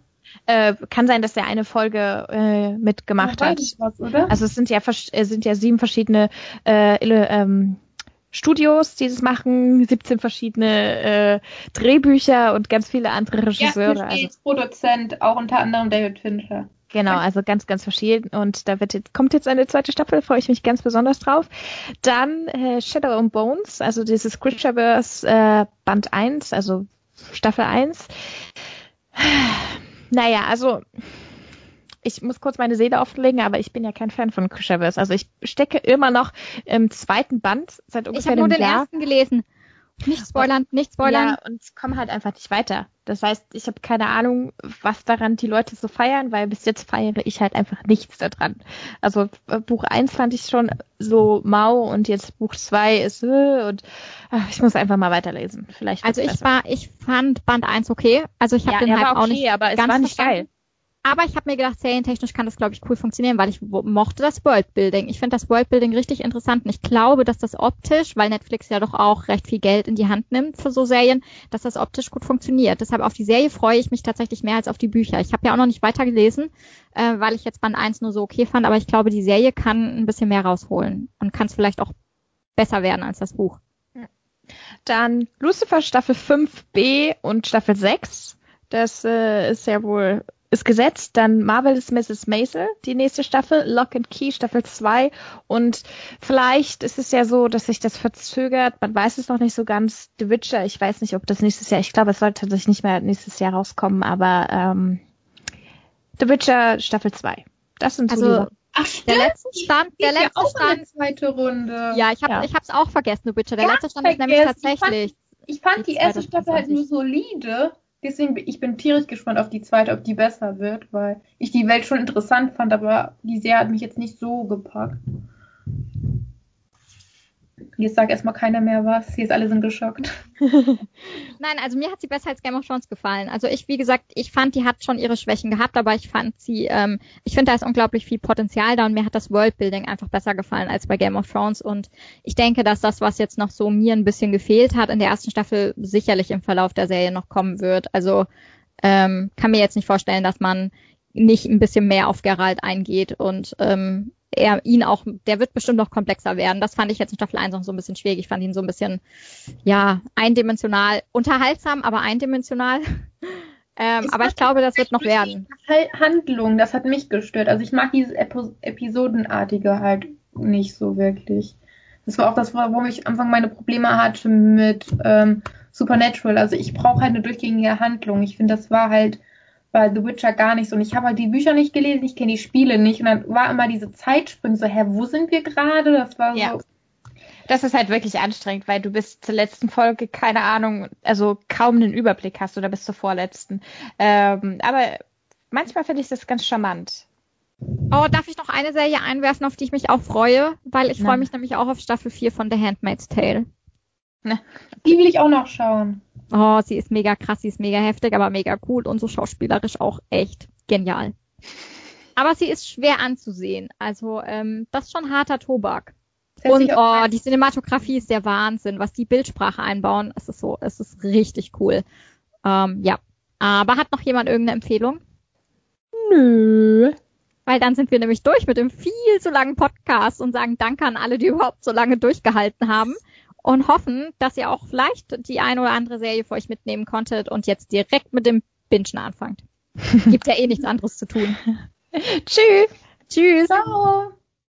Äh, kann sein, dass er eine Folge äh, mitgemacht Ja, hat. Was, oder? Also es sind ja äh, sind ja sieben verschiedene äh, ähm, Studios, die das machen, 17 verschiedene äh, Drehbücher und ganz viele andere ja, Regisseure. hier Also, Produzent, auch unter anderem David Fincher. genau, also ganz, ganz verschieden. Und da wird jetzt, kommt jetzt eine zweite Staffel, freue ich mich ganz besonders drauf. Dann äh, Shadow and Bones, also dieses Creatureverse äh, Band 1, also Staffel 1. Naja, also ich muss kurz meine Seele offenlegen, aber ich bin ja kein Fan von Creatureverse. Also ich stecke immer noch im zweiten Band seit Ich ungefähr habe nur einem den Jahr. ersten gelesen. Nicht spoilern, nicht spoilern. Ja, und es kommt halt einfach nicht weiter. Das heißt, ich habe keine Ahnung, was daran die Leute so feiern, weil bis jetzt feiere ich halt einfach nichts daran. Also äh, Buch 1 fand ich schon so mau und jetzt Buch 2 ist äh, und ach, ich muss einfach mal weiterlesen. Vielleicht Also ich besser. war, ich fand Band 1 okay. Also ich habe ja, den halt war auch okay, nicht aber es ganz war nicht verstanden. geil. Aber ich habe mir gedacht, serientechnisch kann das, glaube ich, cool funktionieren, weil ich mochte das Worldbuilding. Ich finde das Worldbuilding richtig interessant und ich glaube, dass das optisch, weil Netflix ja doch auch recht viel Geld in die Hand nimmt für so Serien, dass das optisch gut funktioniert. Deshalb auf die Serie freue ich mich tatsächlich mehr als auf die Bücher. Ich habe ja auch noch nicht weiter gelesen, äh, weil ich jetzt Band 1 nur so okay fand, aber ich glaube, die Serie kann ein bisschen mehr rausholen und kann es vielleicht auch besser werden als das Buch. Dann Lucifer Staffel 5b und Staffel 6. Das äh, ist ja wohl ist gesetzt. Dann Marvelous Mrs. Maisel, die nächste Staffel, Lock and Key Staffel 2 und vielleicht ist es ja so, dass sich das verzögert. Man weiß es noch nicht so ganz. The Witcher, ich weiß nicht, ob das nächstes Jahr, ich glaube, es sollte tatsächlich nicht mehr nächstes Jahr rauskommen, aber ähm, The Witcher Staffel 2. Das sind so Also. Ach, Der letzte Stand, der ja letzte auch in Stand, zweite Runde. ja, ich habe Ja. ich hab's auch vergessen, The Witcher. Der Ganz letzte Stand ist nämlich tatsächlich. Ich fand Die erste Staffel halt nur 20. solide. Deswegen ich bin tierisch gespannt auf die zweite, ob die besser wird, weil ich die Welt schon interessant fand, aber die Serie hat mich jetzt nicht so gepackt. Jetzt sagt erstmal keiner mehr was. Jetzt alle sind geschockt. Nein, also mir hat sie besser als Game of Thrones gefallen. Also ich, wie gesagt, ich fand, die hat schon ihre Schwächen gehabt, aber ich fand sie, ähm, ich finde, da ist unglaublich viel Potenzial da und mir hat das Worldbuilding einfach besser gefallen als bei Game of Thrones und ich denke, dass das, was jetzt noch so mir ein bisschen gefehlt hat in der ersten Staffel, sicherlich im Verlauf der Serie noch kommen wird. Also ähm, kann mir jetzt nicht vorstellen, dass man nicht ein bisschen mehr auf Geralt eingeht und ähm, er ihn auch, der wird bestimmt noch komplexer werden. Das fand ich jetzt in Staffel 1 noch so ein bisschen schwierig. Ich fand ihn so ein bisschen, ja, eindimensional, unterhaltsam, aber eindimensional. ähm, aber ich glaube, das wird noch werden. die Hal- Handlung, das hat mich gestört. Also ich mag dieses Epo Episodenartige halt nicht so wirklich. Das war auch das, warum ich am Anfang meine Probleme hatte mit ähm, Supernatural. Also ich brauche halt eine durchgängige Handlung. Ich finde, das war halt bei The Witcher gar nicht so. Und ich habe halt die Bücher nicht gelesen, ich kenne die Spiele nicht. Und dann war immer diese Zeitsprünge so, hä, wo sind wir gerade? Das war Ja. so. Das ist halt wirklich anstrengend, weil du bis zur letzten Folge keine Ahnung, also kaum einen Überblick hast oder bis zur vorletzten. Ähm, aber manchmal finde ich das ganz charmant. Oh, darf ich noch eine Serie einwerfen, auf die ich mich auch freue? Weil ich freue mich nämlich auch auf Staffel 4 von The Handmaid's Tale. Die will ich auch noch schauen. Oh, sie ist mega krass, sie ist mega heftig, aber mega cool und so schauspielerisch auch echt genial. Aber sie ist schwer anzusehen. Also, ähm, das ist schon harter Tobak. Und oh, die Cinematografie ist der Wahnsinn, was die Bildsprache einbauen. Es ist so, es ist richtig cool. Ähm, ja. Aber hat noch jemand irgendeine Empfehlung? Nö. Weil dann sind wir nämlich durch mit dem viel zu langen Podcast und sagen Danke an alle, die überhaupt so lange durchgehalten haben und hoffen, dass ihr auch vielleicht die eine oder andere Serie für euch mitnehmen konntet und jetzt direkt mit dem Bingen anfangt. Gibt ja eh nichts anderes zu tun. Tschüss. Tschüss. Ciao.